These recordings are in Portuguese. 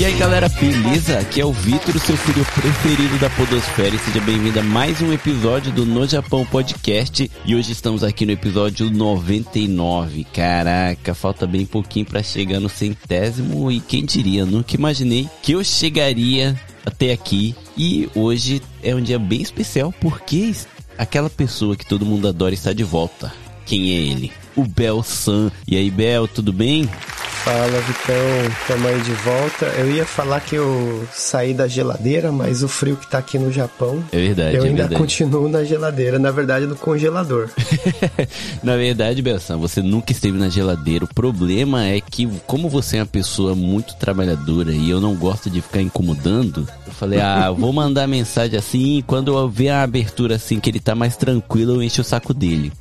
E aí galera, beleza? Aqui é o Vitor, seu filho preferido da Podosfera e seja bem-vindo a mais um episódio do No Japão Podcast. E hoje estamos aqui no episódio 99. Caraca, falta bem pouquinho para chegar no centésimo e quem diria, nunca imaginei que eu chegaria até aqui. E hoje é um dia bem especial porque aquela pessoa que todo mundo adora está de volta. Quem é ele? O Bel San. E aí, Bel, tudo bem? Fala, Vitão. Tamo aí de volta. Eu ia falar que eu saí da geladeira, mas o frio que tá aqui no Japão. É verdade. Eu é ainda verdade. continuo na geladeira, na verdade, no congelador. na verdade, Belsan, você nunca esteve na geladeira. O problema é que, como você é uma pessoa muito trabalhadora e eu não gosto de ficar incomodando, eu falei, ah, vou mandar mensagem assim. Quando eu ver a abertura assim, que ele tá mais tranquilo, eu encho o saco dele.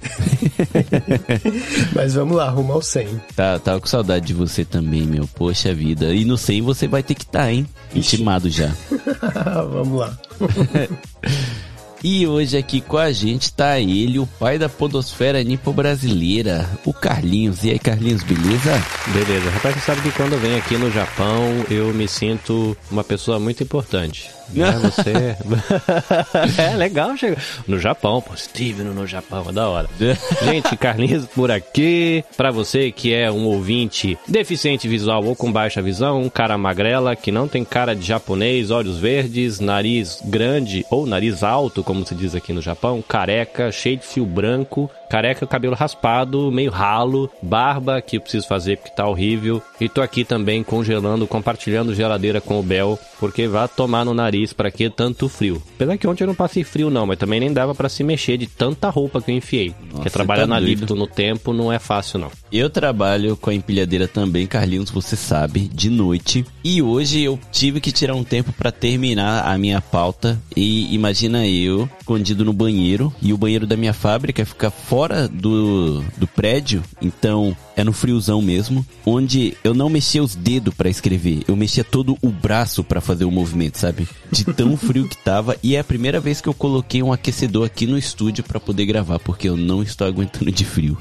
mas vamos lá, rumo ao 100. Tá, tava com saudade de você também, meu. Poxa vida. E no 100 você vai ter que estar, tá, hein? Intimado já. vamos lá. E hoje aqui com a gente tá ele, o pai da podosfera nipo brasileira, o Carlinhos. E aí, Carlinhos, beleza? Beleza. Rapaz, você sabe que quando eu venho aqui no Japão, eu me sinto uma pessoa muito importante. Né? Você... é legal chegar no Japão, pô, Steve no Japão, é da hora. gente, Carlinhos por aqui. Pra você que é um ouvinte deficiente visual ou com baixa visão, um cara magrela que não tem cara de japonês, olhos verdes, nariz grande ou nariz alto, como se diz aqui no Japão, careca, cheio de fio branco, careca, cabelo raspado, meio ralo, barba que eu preciso fazer porque tá horrível. E tô aqui também congelando, compartilhando geladeira com o Bel, porque vai tomar no nariz para que tanto frio. Apesar que ontem eu não passei frio não, mas também nem dava para se mexer de tanta roupa que eu enfiei. Nossa, porque trabalhar tá na Lipton no tempo não é fácil não. Eu trabalho com a empilhadeira também, Carlinhos, você sabe, de noite. E hoje eu tive que tirar um tempo para terminar a minha pauta. E imagina eu escondido no banheiro e o banheiro da minha fábrica fica fora do, do prédio, então é no friozão mesmo, onde eu não mexia os dedos para escrever, eu mexia todo o braço para fazer o movimento, sabe? De tão frio que tava. E é a primeira vez que eu coloquei um aquecedor aqui no estúdio para poder gravar, porque eu não estou aguentando de frio.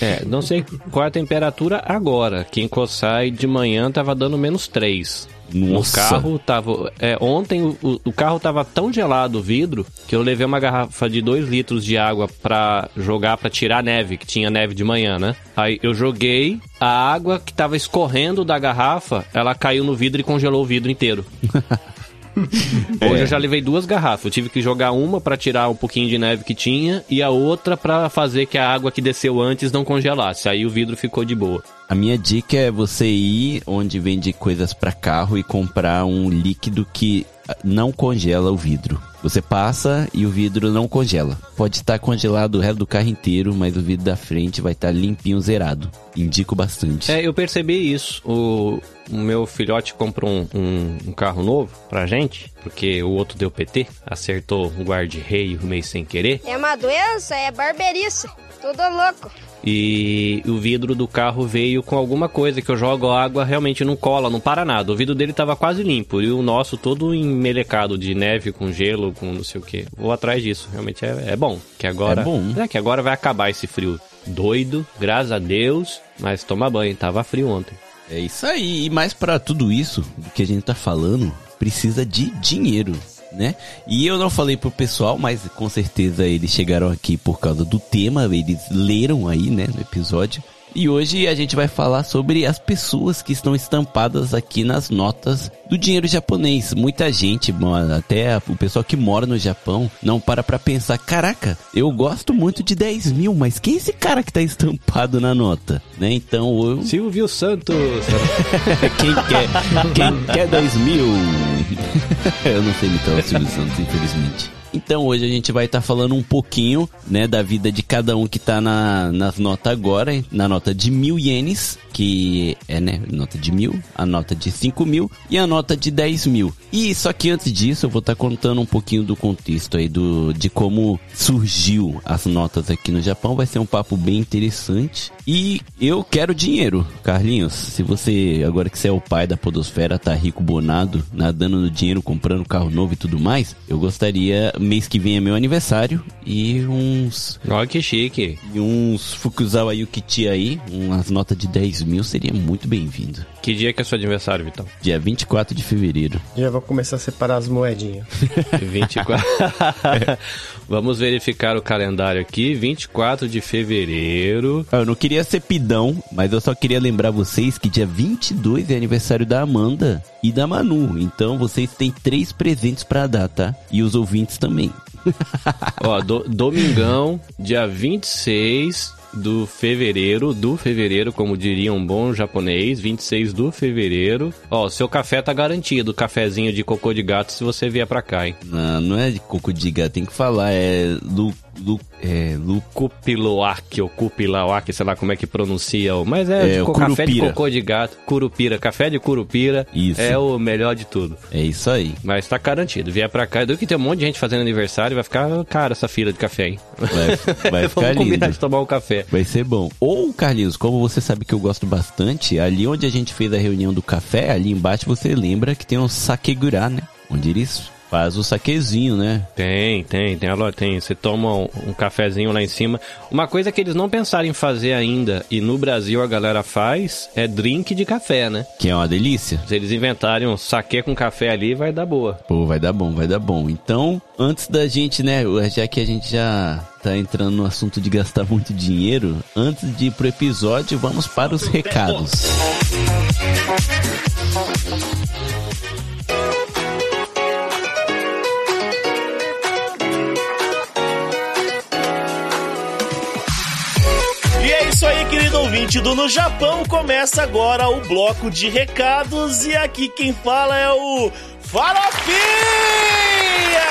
é, não sei qual é a temperatura agora. Aqui em Kossai de manhã tava dando menos 3. Nossa. O carro tava. É, ontem o, o, carro tava tão gelado o vidro que eu levei uma garrafa de 2 litros de água pra jogar pra tirar a neve, que tinha neve de manhã, né? Aí eu joguei, a água que tava escorrendo da garrafa, ela caiu no vidro e congelou o vidro inteiro. Hoje é. eu já levei duas garrafas. Eu tive que jogar uma para tirar um pouquinho de neve que tinha e a outra para fazer que a água que desceu antes não congelasse. Aí o vidro ficou de boa. A minha dica é você ir onde vende coisas para carro e comprar um líquido que não congela o vidro. Você passa e o vidro não congela. Pode estar congelado o resto do carro inteiro, mas o vidro da frente vai estar limpinho, zerado. Indico bastante. É, eu percebi isso. O, o meu filhote comprou um, um, um, carro novo pra gente, porque o outro deu PT, acertou um guarda-reio meio sem querer. É uma doença, é barbeirice. Tudo louco. E o vidro do carro veio com alguma coisa que eu jogo água, realmente não cola, não para nada. O vidro dele tava quase limpo e o nosso todo emmelecado de neve com gelo, com não sei o que. Vou atrás disso, realmente é, é bom. Que agora, é bom. É que agora vai acabar esse frio doido, graças a Deus, mas toma banho, tava frio ontem. É isso aí, e mais para tudo isso do que a gente tá falando, precisa de dinheiro né? E eu não falei pro pessoal, mas com certeza eles chegaram aqui por causa do tema, eles leram aí, né, no episódio. E hoje a gente vai falar sobre as pessoas que estão estampadas aqui nas notas do dinheiro japonês. Muita gente, até o pessoal que mora no Japão, não para pra pensar: caraca, eu gosto muito de 10 mil, mas quem é esse cara que tá estampado na nota? Né? Então eu. Silvio Santos! quem quer? Quem quer 10 mil? eu não sei imitar o Silvio Santos, infelizmente. Então hoje a gente vai estar tá falando um pouquinho, né, da vida de cada um que tá na, nas notas agora, na nota de mil ienes, que é, né, nota de mil, a nota de cinco mil e a nota de dez mil. E só que antes disso eu vou estar tá contando um pouquinho do contexto aí do, de como surgiu as notas aqui no Japão. Vai ser um papo bem interessante. E eu quero dinheiro, Carlinhos. Se você, agora que você é o pai da podosfera, tá rico bonado, nadando no dinheiro, comprando carro novo e tudo mais, eu gostaria mês que vem é meu aniversário e uns Olha que chique. e uns Fukuzawa Yukichi aí, umas notas de 10 mil seria muito bem-vindo. Que dia que é seu aniversário, Vitão? Dia 24 de fevereiro. Já vou começar a separar as moedinhas. 24. Vamos verificar o calendário aqui. 24 de fevereiro. Eu não queria ser pidão, mas eu só queria lembrar vocês que dia 22 é aniversário da Amanda e da Manu. Então vocês têm três presentes pra dar, tá? E os ouvintes também. Ó, do- domingão, dia 26 do fevereiro, do fevereiro, como diria um bom japonês, 26 do fevereiro. Ó, seu café tá garantido, cafezinho de cocô de gato se você vier pra cá, hein? Não, não é de coco de gato, tem que falar, é Lu, Lu, é Lu, Cupiloak ou Cupilauak, sei lá como é que pronuncia, o- mas é, É, de o co- café de curupira. cocô de gato, curupira, café de curupira, Isso. é o melhor de tudo. é isso aí. Mas tá garantido, vier pra cá, do que tem um monte de gente fazendo aniversário, vai ficar cara essa fila de café, hein? Vai, vai ficar Vamos combinar lindo. de tomar um café. Vai ser bom. Ou, Carlinhos, como você sabe que eu gosto bastante, ali onde a gente fez a reunião do café, ali embaixo você lembra que tem um sakegurá, né? Onde eles fazem o saquezinho, né? Tem, tem, tem, tem. Você toma um, um cafezinho lá em cima. Uma coisa que eles não pensaram em fazer ainda, e no Brasil a galera faz, é drink de café, né? Que é uma delícia. Se eles inventarem um saquê com café ali, vai dar boa. Pô, vai dar bom, vai dar bom. Então, antes da gente, né, já que a gente já tá entrando no assunto de gastar muito dinheiro, antes de ir pro episódio, vamos para os recados. E ouvinte do No Japão. Começa agora o bloco de recados. E aqui quem fala é o Farofinha!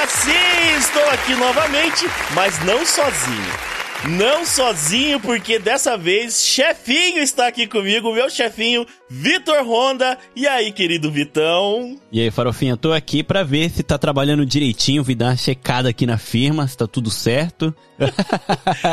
Sim, estou aqui novamente, mas não sozinho. Não sozinho, porque dessa vez chefinho está aqui comigo, meu chefinho Vitor Honda. E aí, querido Vitão? E aí, Farofinha, tô aqui pra ver se tá trabalhando direitinho, vim dar uma checada aqui na firma, se tá tudo certo.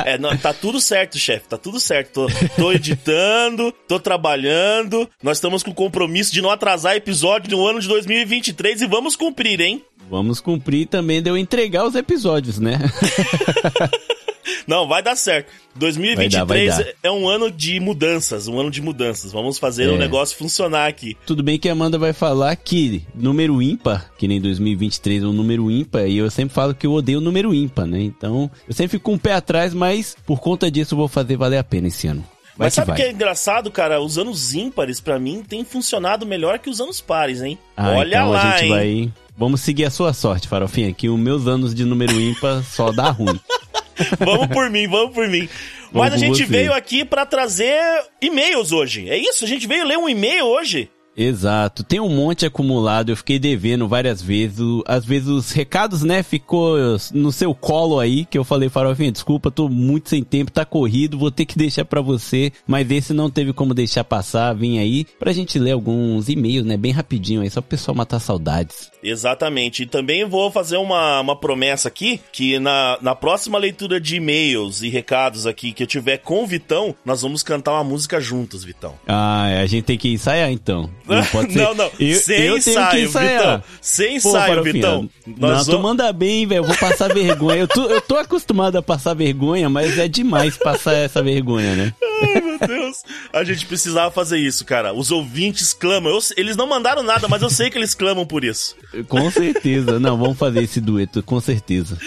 É, não, tá tudo certo, chefe, tá tudo certo. Tô, tô editando, tô trabalhando. Nós estamos com o compromisso de não atrasar episódio no ano de 2023 e vamos cumprir, hein? Vamos cumprir também de eu entregar os episódios, né? Não, vai dar certo. 2023 Vai dar, vai dar. é um ano de mudanças, um ano de mudanças. Vamos fazer o É. negócio funcionar aqui. Tudo bem que a Amanda vai falar que número ímpar, que nem 2023 é um número ímpar, e eu sempre falo que eu odeio o número ímpar, né? Então, eu sempre fico com o pé atrás, mas por conta disso eu vou fazer valer a pena esse ano. Vai Mas sabe o que é engraçado, cara? Os anos ímpares, pra mim, tem funcionado melhor que os anos pares, hein? Ah, Olha então lá, a gente hein? vai... Vamos seguir a sua sorte, Farofinha, que os meus anos de número ímpar só dá ruim. Vamos por mim, vamos por mim. Vamos Mas a gente você. veio aqui pra trazer e-mails hoje. É isso? A gente veio ler um e-mail hoje. Exato, tem um monte acumulado, eu fiquei devendo várias vezes, às vezes os recados, né, ficou no seu colo aí, que eu falei, Farofinha, desculpa, tô muito sem tempo, tá corrido, vou ter que deixar pra você, mas esse não teve como deixar passar, vim aí pra gente ler alguns e-mails, né, bem rapidinho aí, só pro pessoal matar saudades. Exatamente. E também vou fazer uma, uma promessa aqui, que na, na próxima leitura de e-mails e recados aqui que eu tiver com o Vitão, nós vamos cantar uma música juntos, Vitão. Ah, a gente tem que ensaiar então. Não pode ser. não, não. Eu, Sem eu ensaio. Vitão. Sem Pô, ensaio, Vitão. Não, Nós tu vamos... manda bem, velho. Eu vou passar vergonha. Eu tô, eu tô acostumado a passar vergonha, mas é demais passar essa vergonha, né? Ai, meu Deus. A gente precisava fazer isso, cara. Os ouvintes clamam. Eu- eles não mandaram nada, mas eu sei que eles clamam por isso. Com certeza. Não, vamos fazer esse dueto, com certeza.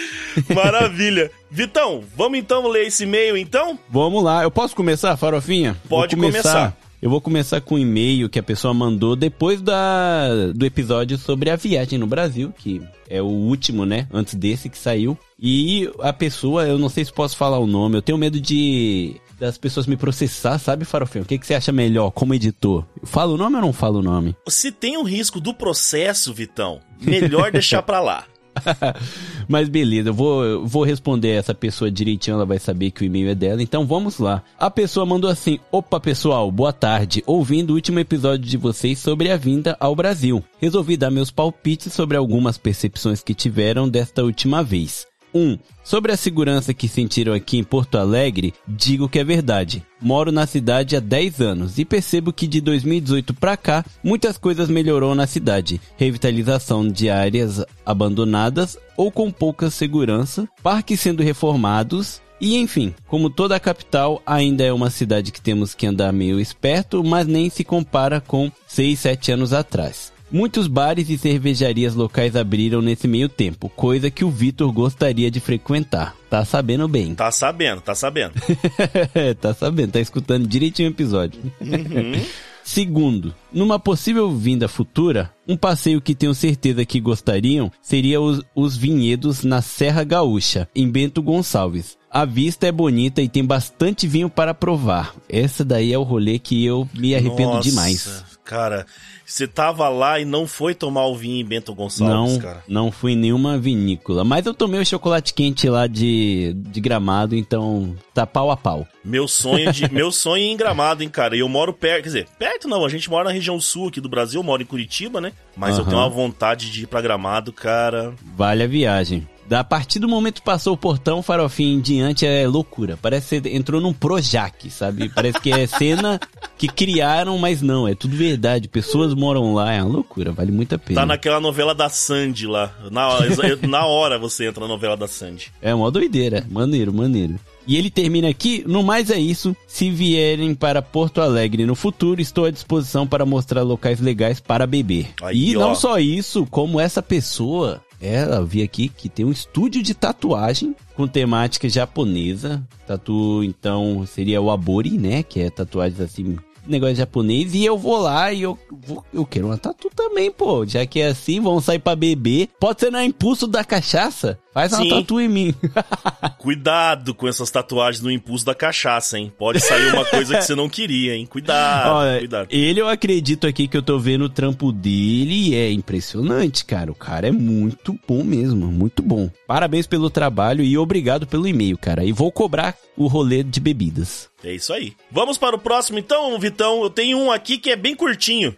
Maravilha. Vitão, vamos então ler esse e-mail, então? Vamos lá. Eu posso começar, Farofinha? Pode Vou começar. Eu vou começar com um e-mail que a pessoa mandou depois da, do episódio sobre a viagem no Brasil, que é o último, né? Antes desse que saiu. E a pessoa, eu não sei se posso falar o nome, eu tenho medo de das pessoas me processar, sabe, Farofinha? O que, que você acha melhor como editor? Eu falo o nome ou não falo o nome? Se tem o risco do processo, Vitão, melhor deixar pra lá. Mas beleza, eu vou, vou responder essa pessoa direitinho, ela vai saber que o e-mail é dela. Então vamos lá. A pessoa mandou assim: Opa pessoal, boa tarde. Ouvindo o último episódio de vocês sobre a vinda ao Brasil. Resolvi dar meus palpites sobre algumas percepções que tiveram desta última vez. Um, sobre a segurança que sentiram aqui em Porto Alegre, digo que é verdade. Moro na cidade há 10 anos e percebo que de 2018 para cá, muitas coisas melhorou na cidade. Revitalização de áreas abandonadas ou com pouca segurança, parques sendo reformados, e enfim, como toda a capital, ainda é uma cidade que temos que andar meio esperto, mas nem se compara com 6, 7 anos atrás. Muitos bares e cervejarias locais abriram nesse meio tempo, coisa que o Vitor gostaria de frequentar. Tá sabendo bem. Tá sabendo, tá sabendo. tá sabendo, tá escutando direitinho o episódio. Uhum. Segundo, numa possível vinda futura, um passeio que tenho certeza que gostariam seria os, os vinhedos na Serra Gaúcha, em Bento Gonçalves. A vista é bonita e tem bastante vinho para provar. Essa daí é o rolê que eu me arrependo Nossa, demais. Cara, você tava lá e não foi tomar o vinho em Bento Gonçalves, Não, cara. não fui em nenhuma vinícola. Mas eu tomei o chocolate quente lá de, de gramado, então tá pau a pau. Meu sonho de meu sonho é em Gramado, hein, cara. E eu moro perto, quer dizer, perto não, a gente mora na região sul aqui do Brasil, eu moro em Curitiba, né? Mas eu Aham. tenho uma vontade de ir pra Gramado, cara. Vale a viagem. Da partir do momento que passou o portão, farofinha em diante é loucura. Parece que você entrou num Projac, sabe? Parece que é cena que criaram, mas não, é tudo verdade. Pessoas moram lá, é uma loucura, vale muito a pena. Tá naquela novela da Sandy lá. Na hora, na hora você entra na novela da Sandy. É uma doideira. Maneiro, maneiro. E ele termina aqui, no mais é isso. Se vierem para Porto Alegre no futuro, estou à disposição para mostrar locais legais para beber. Aí, e ó. não só isso, como essa pessoa, ela vi aqui que tem um estúdio de tatuagem com temática japonesa. Tatu, então, seria o Abori, né? Que é tatuagens assim, negócio japonês. E eu vou lá e eu, vou- eu quero uma tatu também, pô. Já que é assim, vamos sair pra beber. Pode ser no impulso da cachaça. Faz uma Sim. tatu em mim. Cuidado com essas tatuagens no impulso da cachaça, hein? Pode sair uma coisa que você não queria, hein? Cuidado, Olha, cuidado. ele eu acredito aqui que eu tô vendo o trampo dele e é impressionante, cara. O cara é muito bom mesmo, muito bom. Parabéns pelo trabalho e obrigado pelo e-mail, cara. E vou cobrar o rolê de bebidas. É isso aí. Vamos para o próximo então, Vitão. Eu tenho um aqui que é bem curtinho.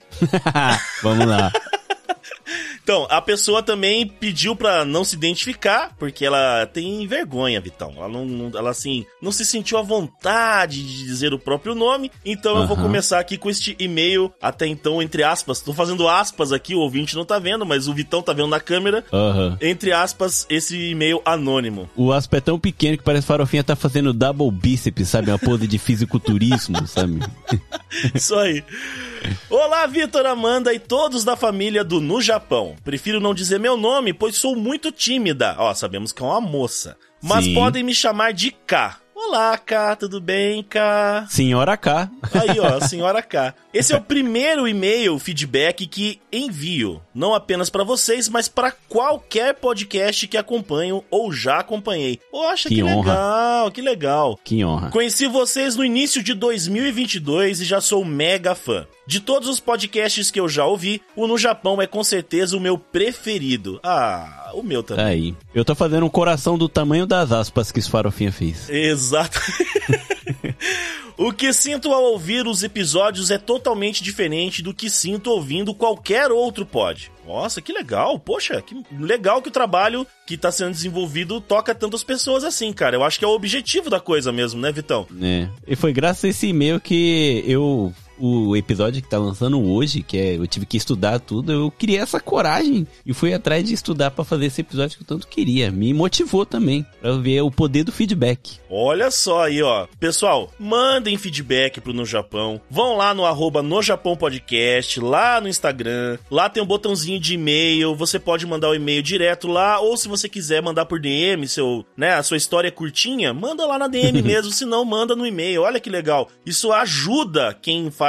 Vamos lá. Então, a pessoa também pediu pra não se identificar, porque ela tem vergonha, Vitão. Ela não, ela assim, não se sentiu à vontade de dizer o próprio nome. Então eu vou começar aqui com este e-mail, até então, entre aspas. Tô fazendo aspas aqui, o ouvinte não tá vendo, mas o Vitão tá vendo na câmera. Aham. Entre aspas, esse e-mail anônimo. O aspa é tão pequeno que parece que farofinha tá fazendo double bíceps, sabe? Uma pose de fisiculturismo, sabe? Isso aí. Olá, Vitor, Amanda e todos da família do No Japão. Prefiro não dizer meu nome, pois sou muito tímida. Ó, sabemos que é uma moça. Mas Sim. podem me chamar de K. Olá, K, tudo bem, K? Senhora K. Aí, ó, senhora K. Esse é o primeiro e-mail feedback que envio, não apenas pra vocês, mas pra qualquer podcast que acompanho ou já acompanhei. Poxa, que, Que honra. legal, que legal. Que honra. Conheci vocês no início de 2022 e já sou mega fã. De todos os podcasts que eu já ouvi, o No Japão é com certeza o meu preferido. Ah, o meu também. Aí. Eu tô fazendo um coração do tamanho das aspas que farofinha fez. Exato. o que sinto ao ouvir os episódios é totalmente diferente do que sinto ouvindo qualquer outro pod. Nossa, que legal. Poxa, que legal que o trabalho que tá sendo desenvolvido toca tantas pessoas assim, cara. Eu acho que é o objetivo da coisa mesmo, né, Vitão? É. E foi graças a esse e-mail que eu. O episódio que tá lançando hoje, que é eu tive que estudar tudo, eu criei essa coragem e fui atrás de estudar pra fazer esse episódio que eu tanto queria. Me motivou também pra eu ver o poder do feedback. Olha só aí, ó. Pessoal, mandem feedback pro No Japão. Vão lá no arroba No Japão Podcast, lá no Instagram. Lá tem um botãozinho de e-mail. Você pode mandar o e-mail direto lá, ou se você quiser mandar por DM, seu, né, a sua história é curtinha, manda lá na DM mesmo, se não, manda no e-mail. Olha que legal. Isso ajuda quem faz,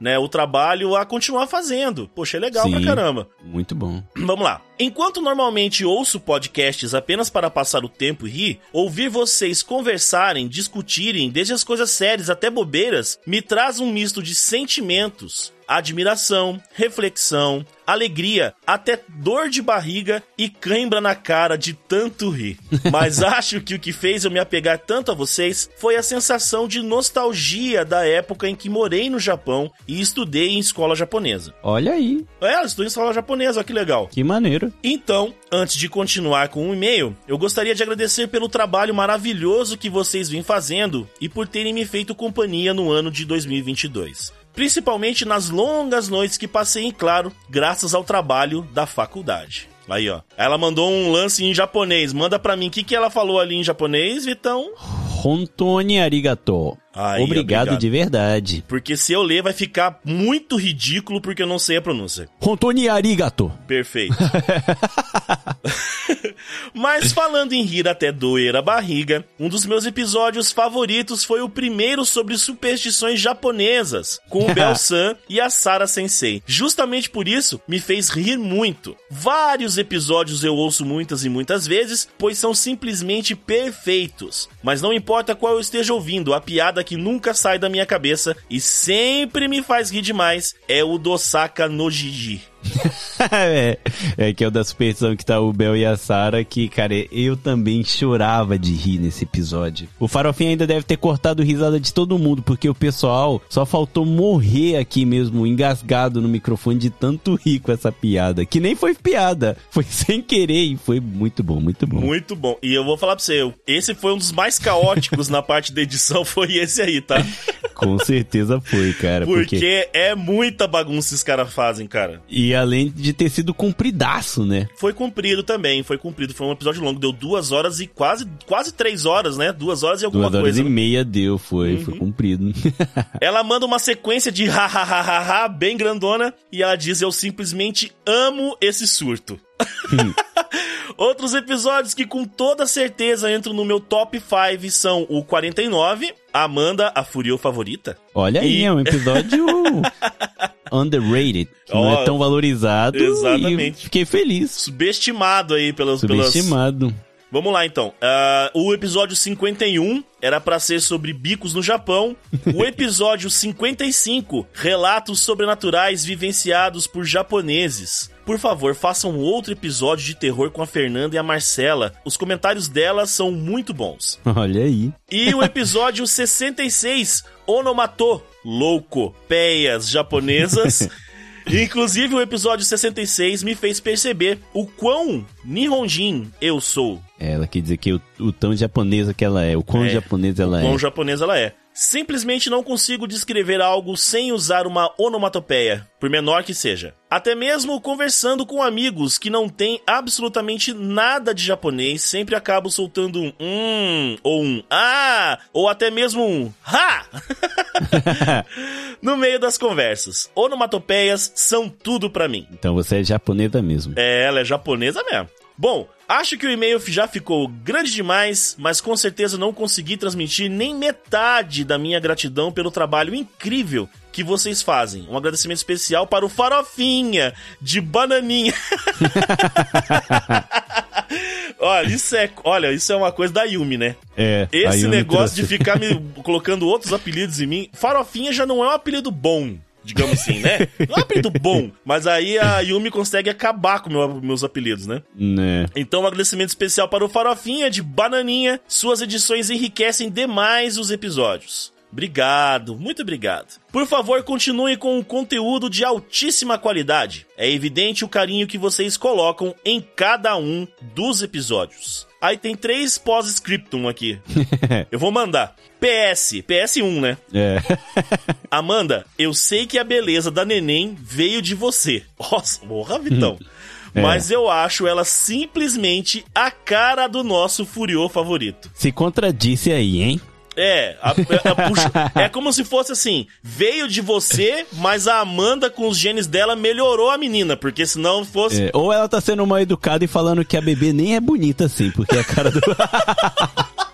né, o trabalho a continuar fazendo. Poxa, é legal pra Sim. caramba. Muito bom. Vamos lá. Enquanto normalmente ouço podcasts apenas para passar o tempo e rir, ouvir vocês conversarem, discutirem, desde as coisas sérias até bobeiras, me traz um misto de sentimentos. Admiração, reflexão, alegria, até dor de barriga e cãibra na cara de tanto rir. Mas acho que o que fez eu me apegar tanto a vocês foi a sensação de nostalgia da época em que morei no Japão e estudei em escola japonesa. Olha aí, É, eu estudei em escola japonesa, olha que legal. que maneiro. Então, antes de continuar com o e-mail, eu gostaria de agradecer pelo trabalho maravilhoso que vocês vêm fazendo e por terem me feito companhia no ano de 2022. Principalmente nas longas noites que passei em claro, graças ao trabalho da faculdade. Aí, ó. Ela mandou um lance em japonês. Manda pra mim o que, que ela falou ali em japonês, Vitão. Hontoni arigato. Aí, obrigado, obrigado. de verdade. Porque se eu ler vai ficar muito ridículo porque eu não sei a pronúncia. Hontoni arigato. Perfeito. Mas falando em rir até doer a barriga, um dos meus episódios favoritos foi o primeiro sobre superstições japonesas, com o Bel-san e a Sara Sensei. Justamente por isso, me fez rir muito. Vários episódios eu ouço muitas e muitas vezes, pois são simplesmente perfeitos. Mas não importa qual eu esteja ouvindo, a piada que nunca sai da minha cabeça e sempre me faz rir demais é o Dosaka no Jiji. É, é que é o da superstição que tá o Bel e a Sara, que, cara, eu também chorava de rir nesse episódio. O Farofinha ainda deve ter cortado risada de todo mundo, porque o pessoal só faltou morrer aqui mesmo, engasgado no microfone de tanto rir com essa piada. Que nem foi piada, foi sem querer e foi muito bom, muito bom. Muito bom. E eu vou falar pra você, esse foi um dos mais caóticos na parte da edição, foi esse aí, tá? Com certeza foi, cara. Porque, Porque... é muita bagunça que os caras fazem, cara. E além de ter sido compridaço, né? Foi cumprido também, foi cumprido. Foi um episódio longo, deu duas horas e quase, quase três horas, né? Duas horas e alguma Duas horas coisa. e meia deu, foi, foi cumprido. Ela manda uma sequência de ha ha ha ha ha bem grandona e ela diz: Eu simplesmente amo esse surto. Outros episódios que com toda certeza entram no meu top 5 são o 49, Amanda, a Furio favorita. Olha aí, E- é um episódio underrated, que não Ó, é tão valorizado. exatamente. E fiquei feliz. Subestimado aí pelas. pelas... Subestimado. Vamos lá então. Ah, o episódio 51 era pra ser sobre bicos no Japão. O episódio 55, relatos sobrenaturais vivenciados por japoneses. Por favor, façam outro episódio de terror com a Fernanda e a Marcela. Os comentários delas são muito bons. Olha aí. E o episódio 66, Onomato, louco, peias japonesas. Inclusive, o episódio 66 me fez perceber o quão Nihonjin eu sou. Ela quer dizer que o, o tão japonesa que ela é, o quão É, japonesa ela quão é. japonesa ela é. Simplesmente não consigo descrever algo sem usar uma onomatopeia, por menor que seja. Até mesmo conversando com amigos que não têm absolutamente nada de japonês, sempre acabo soltando um hum, ou um ah, ou até mesmo um ha! no meio das conversas. Onomatopeias são tudo pra mim. Então você é japonesa mesmo. É, ela é japonesa mesmo. Bom, acho que o e-mail já ficou grande demais, mas com certeza não consegui transmitir nem metade da minha gratidão pelo trabalho incrível que vocês fazem. Um agradecimento especial para o Farofinha de Bananinha. olha, isso é, olha, isso é uma coisa da Yumi, né? É. Esse negócio de trouxe. ficar me colocando outros apelidos em mim. Farofinha já não é um apelido bom, digamos assim, né? Não é um apelido bom. Mas aí a Yumi consegue acabar com meu- meus apelidos, né? Né. Então, um agradecimento especial para o Farofinha de Bananinha. Suas edições enriquecem demais os episódios. Obrigado, muito obrigado. Por favor, continue com um conteúdo de altíssima qualidade. É evidente o carinho que vocês colocam em cada um dos episódios. Aí tem três pós-scriptum aqui. Eu vou mandar. PS, PS1, né? É. Amanda, eu sei que a beleza da neném veio de você. Nossa, porra, Vitão. Mas eu acho ela simplesmente a cara do nosso Furiô favorito. Se contradisse aí, hein? É, a- a- a puxa- é como se fosse assim: veio de você, mas a Amanda com os genes dela melhorou a menina, porque senão fosse. É, Ou ela tá sendo mal educada e falando que a bebê nem é bonita assim, porque a cara do.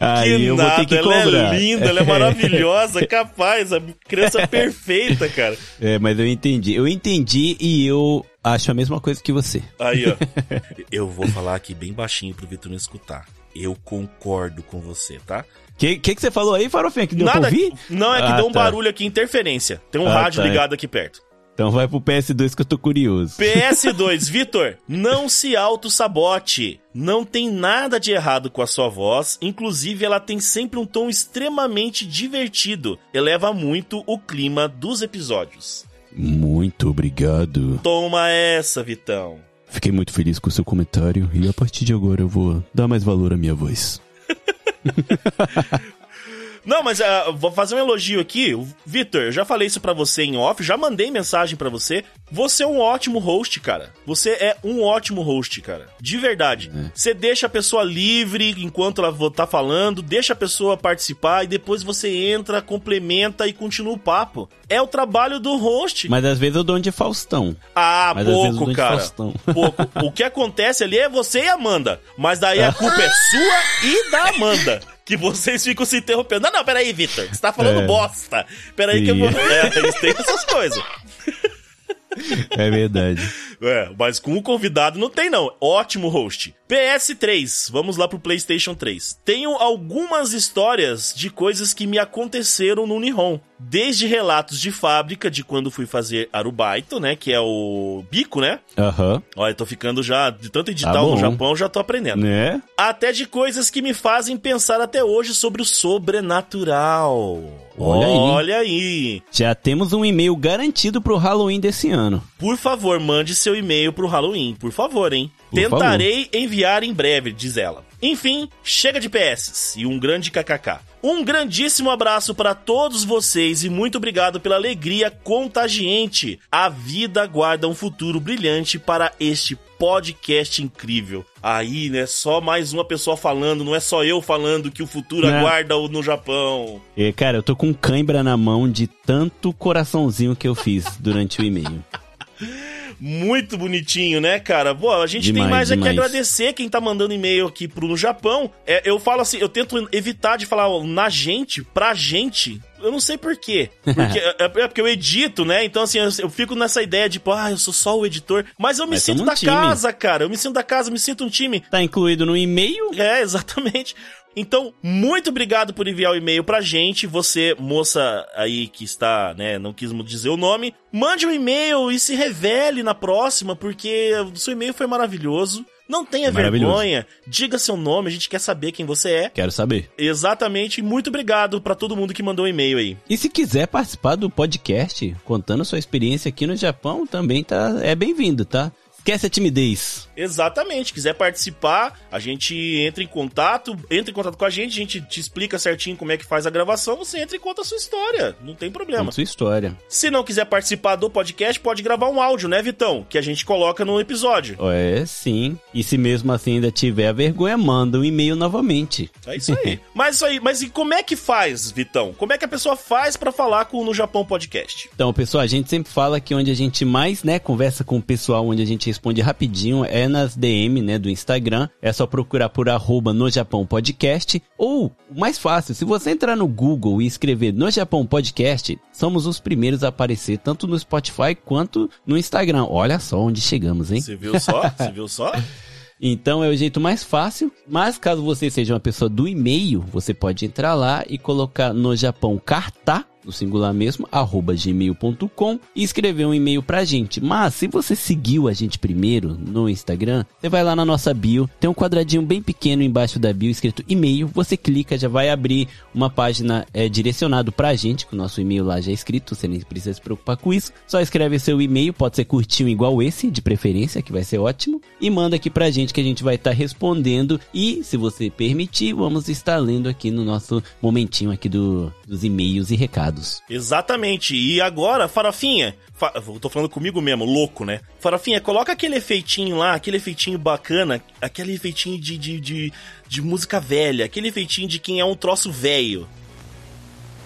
Aí que eu nada, vou ter que ela cobrar. é linda, ela é maravilhosa, capaz, a criança perfeita, cara. É, mas eu entendi. Eu entendi e eu acho a mesma coisa que você. Aí, ó. Eu vou falar aqui bem baixinho pro Vitor não escutar. eu concordo com você, tá? O que, que, que você falou aí, Farofinha? Que deu pra Nada, ouvir? não é que Ah, deu um tá. barulho aqui, interferência. Tem um Ah, rádio tá. ligado aqui perto. Então vai pro PS2 que eu tô curioso. PS2, Vitor, não se auto-sabote. Não tem nada de errado com a sua voz, inclusive ela tem sempre um tom extremamente divertido. Eleva muito o clima dos episódios. Muito obrigado. Toma essa, Vitão. Fiquei muito feliz com o seu comentário e a partir de agora eu vou dar mais valor à minha voz. Não, mas ah, vou fazer um elogio aqui. Vitor, eu já falei isso pra você em off, já mandei mensagem pra você. Você é um ótimo host, cara. Você é um ótimo host, cara. De verdade. Você deixa a pessoa livre enquanto ela tá falando, deixa a pessoa participar e depois você entra, complementa e continua o papo. É o trabalho do host. Mas às vezes eu dou um de Faustão. Ah, Mas pouco, cara. Faustão. Pouco. O que acontece ali é você e a Amanda. Mas daí a culpa é sua e da Amanda. Que vocês ficam se interrompendo. Não, não, peraí, Vitor. Você tá falando É. bosta. Peraí que eu Sim. vou. É, eles têm essas coisas. É verdade. É, mas com o convidado não tem, não. Ótimo host. PS3, vamos lá pro PlayStation 3. Tenho algumas histórias de coisas que me aconteceram no Nihon. Desde relatos de fábrica, de quando fui fazer Arubaito, né? Que é o bico, né? Aham. Olha, eu tô ficando já, de tanto editar Tá no. Japão, já tô aprendendo. Né? Até de coisas que me fazem pensar até hoje sobre o sobrenatural. Olha aí. Olha aí. Já temos um e-mail garantido pro Halloween desse ano. Por favor, mande seu e-mail pro Halloween, por favor, hein? Tentarei enviar em breve, diz ela. Enfim, chega de PS e um grande kkk. Um grandíssimo abraço para todos vocês e muito obrigado pela alegria contagiante. A vida guarda um futuro brilhante para este podcast incrível. Aí, né, só mais uma pessoa falando, não é só eu falando que o futuro Né? aguarda o- no Japão. E, cara, eu tô com cãibra na mão de tanto coraçãozinho que eu fiz durante o e-mail. Muito bonitinho, né, cara? Pô, a gente tem Demais, mais é que demais. agradecer quem tá mandando e-mail aqui pro no Japão. É, eu falo assim, eu tento evitar de falar ó, na gente, pra gente. Eu não sei por quê. Porque, é, é porque eu edito, né? Então, assim, eu, eu fico nessa ideia de, pô, ah, eu sou só o editor. Mas eu me Mas sinto um da time. casa, cara. Eu me sinto da casa, eu me sinto um time. Tá incluído no e-mail? É, exatamente. Então, muito obrigado por enviar o e-mail pra gente. Você, moça aí que está, né, não quis dizer o nome, mande um e-mail e se revele na próxima, porque o seu e-mail foi maravilhoso. Não tenha vergonha, diga seu nome, a gente quer saber quem você é. Quero saber. Exatamente, muito obrigado pra todo mundo que mandou um e-mail aí. E se quiser participar do podcast, contando sua experiência aqui no Japão, também tá é bem-vindo, tá? Esquece a timidez. Exatamente, quiser participar, a gente entra em contato, entra em contato com a gente, a gente te explica certinho como é que faz a gravação, você entra e conta a sua história, não tem problema. Conta sua história. Se não quiser participar do podcast, pode gravar um áudio, né, Vitão? Que a gente coloca no episódio. É, sim. E se mesmo assim ainda tiver vergonha, manda um e-mail novamente. É isso aí. mas isso aí, mas e como é que faz, Vitão? Como é que a pessoa faz pra falar com o No Japão Podcast? Então, pessoal, a gente sempre fala que onde a gente mais, né, conversa com o pessoal, onde a gente responde rapidinho, é nas DM, né, do Instagram. É só procurar por arroba no Japão Podcast. Ou, o mais fácil, se você entrar no Google e escrever no Japão Podcast, somos os primeiros a aparecer, tanto no Spotify quanto no Instagram. Olha só onde chegamos, hein? Você viu só? Você viu só? Então é o jeito mais fácil, mas caso você seja uma pessoa do e-mail, você pode entrar lá e colocar no Japão cartá, no singular mesmo, arroba gmail.com e escrever um e-mail pra gente. Mas se você seguiu a gente primeiro no Instagram, você vai lá na nossa bio, tem um quadradinho bem pequeno embaixo da bio escrito e-mail, você clica, já vai abrir uma página é, direcionado pra gente, com o nosso e-mail lá já é escrito, você nem precisa se preocupar com isso. Só escreve seu e-mail, pode ser curtinho igual esse, de preferência, que vai ser ótimo, e manda aqui pra gente que a gente vai estar respondendo e, se você permitir, vamos estar lendo aqui no nosso momentinho aqui do, dos e-mails e recados. Exatamente. E agora, Farofinha, fa tô falando comigo mesmo, louco, né? Farofinha, coloca aquele efeitinho lá, aquele efeitinho bacana, aquele efeitinho de, de, de, de música velha, aquele efeitinho de quem é um troço velho.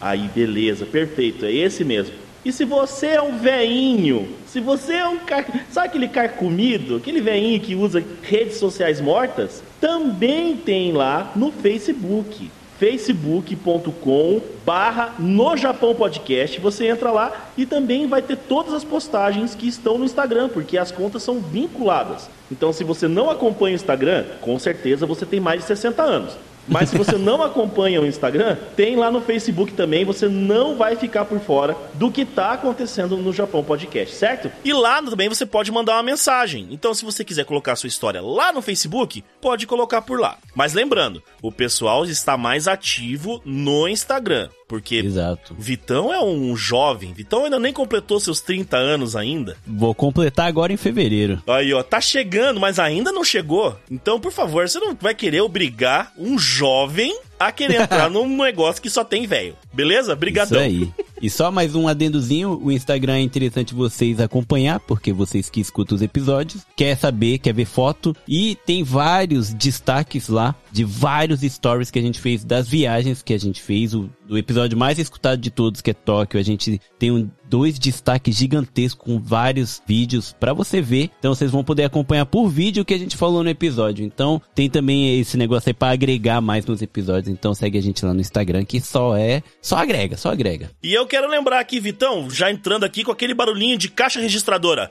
Aí, beleza, perfeito, é esse mesmo. E se você é um veinho, se você é um car... sabe aquele carcomido, aquele veinho que usa redes sociais mortas, também tem lá no Facebook. facebook.com barra no Japão Podcast. Você entra lá e também vai ter todas as postagens que estão no Instagram, porque as contas são vinculadas. Então, se você não acompanha o Instagram, com certeza você tem mais de 60 anos. Mas se você não acompanha o Instagram, tem lá no Facebook também, você não vai ficar por fora do que está acontecendo no Japão Podcast, certo? E lá também você pode mandar uma mensagem. Então, se você quiser colocar sua história lá no Facebook, pode colocar por lá. Mas lembrando, o pessoal está mais ativo no Instagram. Porque Exato. Vitão é um jovem. Vitão ainda nem completou seus 30 anos ainda. Vou completar agora em fevereiro. Aí, ó, tá chegando, mas ainda não chegou. Então, por favor, você não vai querer obrigar um jovem a querer entrar num negócio que só tem velho. Beleza? Brigadão. Isso aí. E só mais um adendozinho, o Instagram é interessante vocês acompanhar, porque vocês que escutam os episódios, quer saber, quer ver foto, e tem vários destaques lá, de vários stories que a gente fez das viagens que a gente fez, o do episódio mais escutado de todos, que é Tóquio, a gente tem um, dois destaques gigantescos com vários vídeos para você ver. Então vocês vão poder acompanhar por vídeo o que a gente falou no episódio. Então tem também esse negócio aí para agregar mais nos episódios. Então segue a gente lá no Instagram que só é, só agrega, só agrega. E eu quero lembrar aqui, Vitão, já entrando aqui com aquele barulhinho de caixa registradora.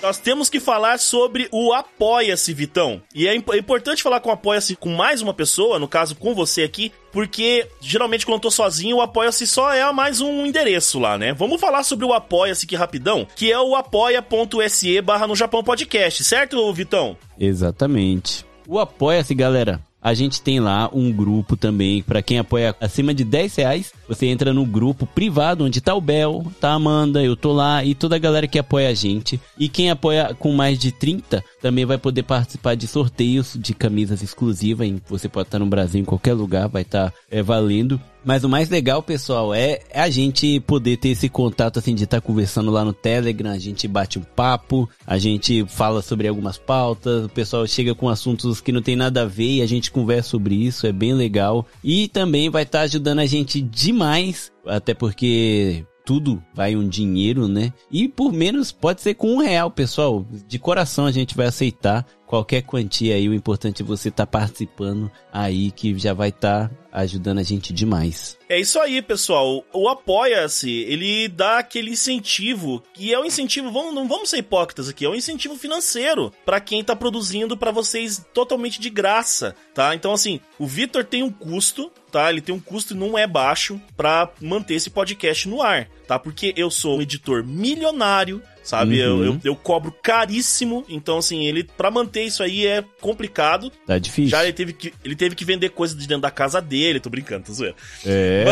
Nós temos que falar sobre o Apoia-se, Vitão. E é imp importante falar com o Apoia-se com mais uma pessoa, no caso com você aqui, porque geralmente quando eu tô sozinho, o Apoia-se só é mais um endereço lá, né? Vamos falar sobre o Apoia-se aqui rapidão, que é o apoia.se barra no Japão Podcast, certo, Vitão? Exatamente. O Apoia-se, galera, a gente tem lá um grupo também para quem apoia acima de 10 reais. Você entra no grupo privado onde tá o Bel, tá a Amanda, eu tô lá e toda a galera que apoia a gente. E quem apoia com mais de 30 também vai poder participar de sorteios de camisas exclusivas. Você pode estar no Brasil em qualquer lugar, vai estar é, valendo. Mas o mais legal, pessoal, é a gente poder ter esse contato, assim, de estar conversando lá no Telegram, a gente bate um papo, a gente fala sobre algumas pautas, o pessoal chega com assuntos que não tem nada a ver e a gente conversa sobre isso, é bem legal. E também vai estar ajudando a gente demais, até porque tudo vai um dinheiro, né? E por menos pode ser com um real, pessoal. De coração a gente vai aceitar qualquer quantia aí. O importante é você estar tá participando aí, que já vai estar tá ajudando a gente demais. É isso aí, pessoal. O Apoia-se, ele dá aquele incentivo, e é um incentivo, vamos, não vamos ser hipócritas aqui, é um incentivo financeiro para quem tá produzindo para vocês totalmente de graça, tá? Então, assim, o Vitor tem um custo, tá? Ele tem um custo e não é baixo para manter esse podcast no ar, tá? Porque eu sou um editor milionário, sabe? Uhum. Eu, eu, eu, cobro caríssimo, então assim, ele para manter isso aí é complicado. Tá difícil. Já ele teve que, ele teve que vender coisa de dentro da casa dele, tô brincando, tô zoando. É.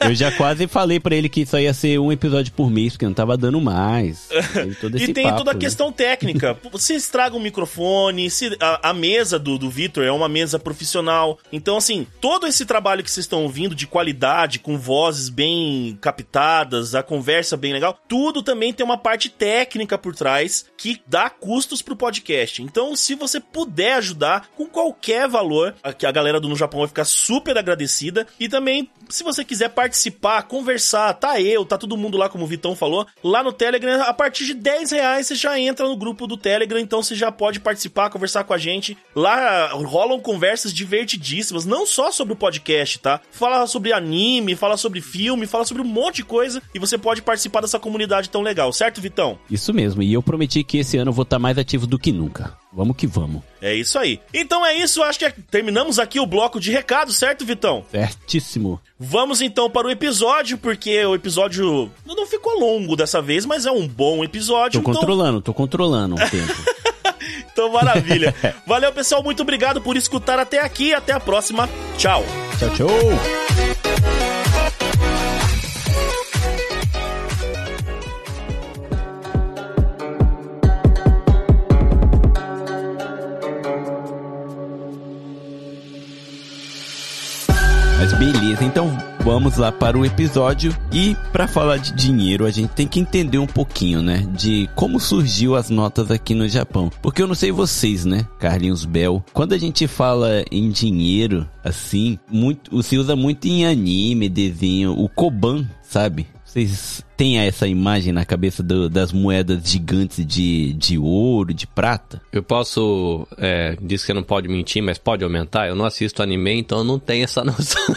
eu já quase falei para ele que isso ia ser um episódio por mês, porque não tava dando mais. e tem papo, toda a né? questão técnica. Você estraga um microfone, se, a, a mesa do, do Vitor é uma mesa profissional. Então, assim, todo esse trabalho que vocês estão ouvindo de qualidade, com vozes bem captadas, a conversa bem legal, tudo também tem uma parte técnica por trás que dá custos pro podcast. Então, se você puder ajudar com qualquer valor, que a galera do No Japão vai ficar super agradecida. E também, se você quiser participar, conversar, tá eu, tá todo mundo lá, como o Vitão falou, lá no Telegram, a partir de 10 reais você já entra no grupo do Telegram, então você já pode participar, conversar com a gente. Lá rolam conversas divertidíssimas, não só sobre o podcast, tá? Fala sobre anime, fala sobre filme, fala sobre um monte de coisa e você pode participar dessa comunidade tão legal, certo, Vitão? Isso mesmo, e eu prometi que esse ano eu vou estar mais ativo do que nunca. Vamos que vamos. É isso aí. Então é isso, acho que terminamos aqui o bloco de recados, certo, Vitão? Certíssimo. Vamos então para o episódio, porque o episódio não ficou longo dessa vez, mas é um bom episódio. Tô então... controlando, tô controlando o tempo. então, maravilha. Valeu, pessoal, muito obrigado por escutar até aqui. Até a próxima. Tchau. Tchau, tchau. Então vamos lá para o episódio e para falar de dinheiro a gente tem que entender um pouquinho, né, de como surgiu as notas aqui no Japão. Porque eu não sei vocês, né, Carlinhos Bell, quando a gente fala em dinheiro assim, muito, se usa muito em anime, desenho, o koban, sabe? Vocês têm essa imagem na cabeça do- das moedas gigantes de, de ouro, de prata? Eu posso. É, diz que não pode mentir, mas pode aumentar. Eu não assisto anime, então eu não tenho essa noção.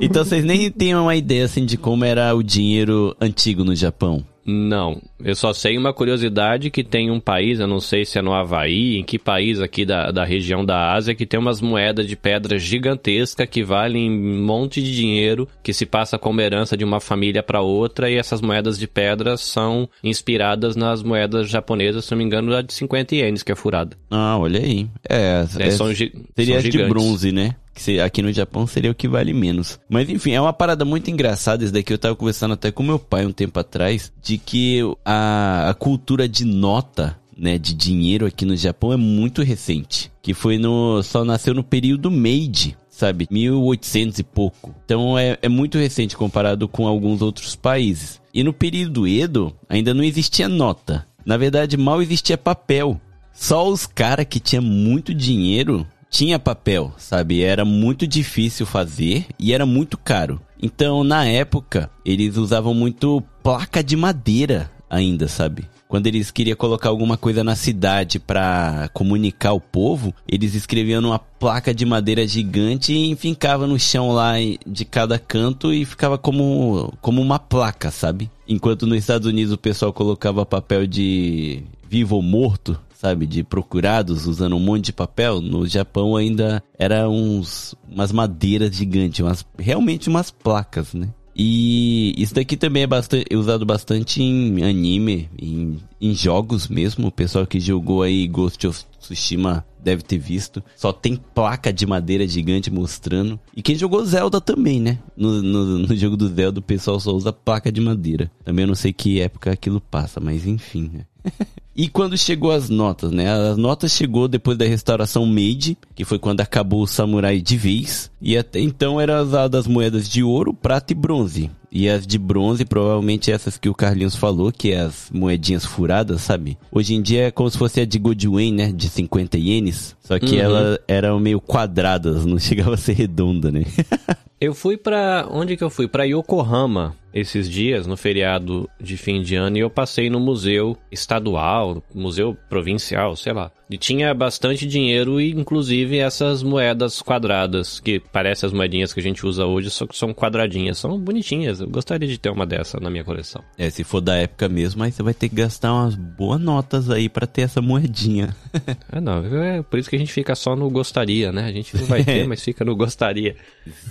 Então vocês nem têm uma ideia assim de como era o dinheiro antigo no Japão. Não, eu só sei uma curiosidade que tem um país, eu não sei se é no Havaí, em que país aqui da, da região da Ásia, que tem umas moedas de pedra gigantesca que valem um monte de dinheiro, que se passa como herança de uma família para outra, e essas moedas de pedra são inspiradas nas moedas japonesas, se não me engano, a de 50 ienes, que é furada. Ah, olha aí. É, É, é- são gi- seria são de bronze, né? Que aqui no Japão seria o que vale menos. Mas enfim, é uma parada muito engraçada. Isso daqui eu tava conversando até com meu pai um tempo atrás, de que a, a cultura de nota, né, de dinheiro aqui no Japão é muito recente. Que foi no. só nasceu no período Meiji. Sabe, 1800 e pouco. Então é, é muito recente comparado com alguns outros países. E no período Edo ainda não existia nota. Na verdade, mal existia papel. Só os caras que tinham muito dinheiro tinha papel, sabe? Era muito difícil fazer e era muito caro. Então, na época, eles usavam muito placa de madeira ainda, sabe? Quando eles queriam colocar alguma coisa na cidade pra comunicar ao povo, eles escreviam numa placa de madeira gigante e enfincavam no chão lá de cada canto e ficava como, como uma placa, sabe? Enquanto nos Estados Unidos o pessoal colocava papel de vivo ou morto, sabe, de procurados usando um monte de papel, no Japão ainda era uns umas madeiras gigantes, umas realmente umas placas, né? E isso daqui também é bastante, é usado bastante em anime, em, em jogos mesmo. O pessoal que jogou aí Ghost of Tsushima deve ter visto. Só tem placa de madeira gigante mostrando. E quem jogou Zelda também, né? No, no, no jogo do Zelda o pessoal só usa placa de madeira. Também eu não sei que época aquilo passa, mas enfim, né? E quando chegou as notas, né? As notas chegou depois da restauração Meiji, que foi quando acabou o samurai de vez. E até então eram usadas moedas de ouro, prata e bronze. E as de bronze, provavelmente essas que o Carlinhos falou, que é as moedinhas furadas, sabe? Hoje em dia é como se fosse a de Gojuin, né? De 50 ienes. Só que Uhum. elas eram meio quadradas, não chegava a ser redonda, né? Eu fui pra. Onde que eu fui? Pra Yokohama esses dias, no feriado de fim de ano, e eu passei no museu estadual, museu provincial, sei lá. E tinha bastante dinheiro e, inclusive, essas moedas quadradas, que parecem as moedinhas que a gente usa hoje, só que são quadradinhas. São bonitinhas. Eu gostaria de ter uma dessa na minha coleção. É, se for da época mesmo, aí você vai ter que gastar umas boas notas aí pra ter essa moedinha. É, não. É por isso que a gente fica só no gostaria, né? A gente não vai ter, mas fica no gostaria.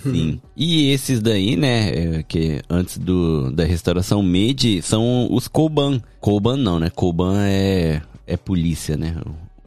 Sim. E esses daí, né, é, que antes do, da restauração Meiji, são os Koban. Koban não, né? Koban é, é polícia, né?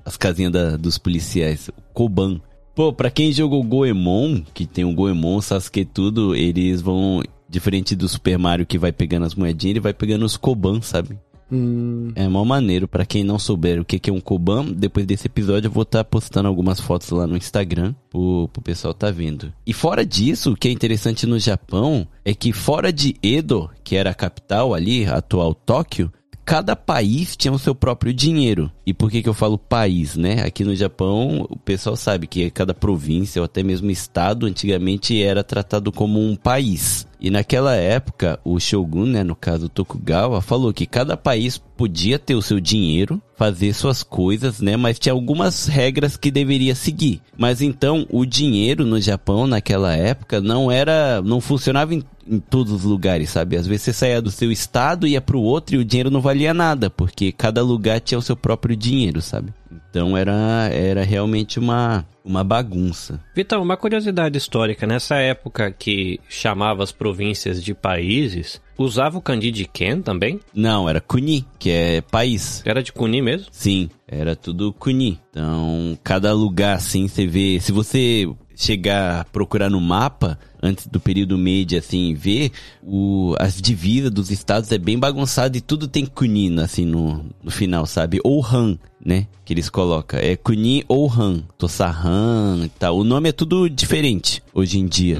As casinhas da- dos policiais. Koban. Pô, pra quem jogou Goemon, que tem o Goemon, Sasuke tudo, eles vão... Diferente do Super Mario que vai pegando as moedinhas, ele vai pegando os Koban, sabe? Hum, É mó maneiro. Pra quem não souber o que é um Koban, depois desse episódio eu vou estar postando algumas fotos lá no Instagram pro, pro pessoal tá vendo. E fora disso, o que é interessante no Japão é que fora de Edo, que era a capital ali, a atual Tóquio, cada país tinha o seu próprio dinheiro. E por que que eu falo país, né? Aqui no Japão, o pessoal sabe que cada província ou até mesmo estado antigamente era tratado como um país. E naquela época, o Shogun, né, no caso Tokugawa, falou que cada país podia ter o seu dinheiro, fazer suas coisas, né, mas tinha algumas regras que deveria seguir. Mas então, o dinheiro no Japão naquela época não era, não funcionava em, em todos os lugares, sabe? Às vezes você saía do seu estado ia pro outro e o dinheiro não valia nada, porque cada lugar tinha o seu próprio dinheiro, sabe? Então era era realmente uma uma bagunça. Vitão, uma curiosidade histórica. Nessa época que chamava as províncias de países, usava o kanji de Ken também? Não, era Kuni, que é país. Era de Kuni mesmo? Sim, era tudo Kuni. Então, cada lugar assim, você vê. Se você chegar a procurar no mapa, antes do período Meiji, assim, ver, o, as divisas dos estados é bem bagunçado e tudo tem Kuni, assim, no, no final, sabe? Ou Han, né? Que eles colocam. É Kuni ou Han. Tossahan e tal. O nome é tudo diferente hoje em dia.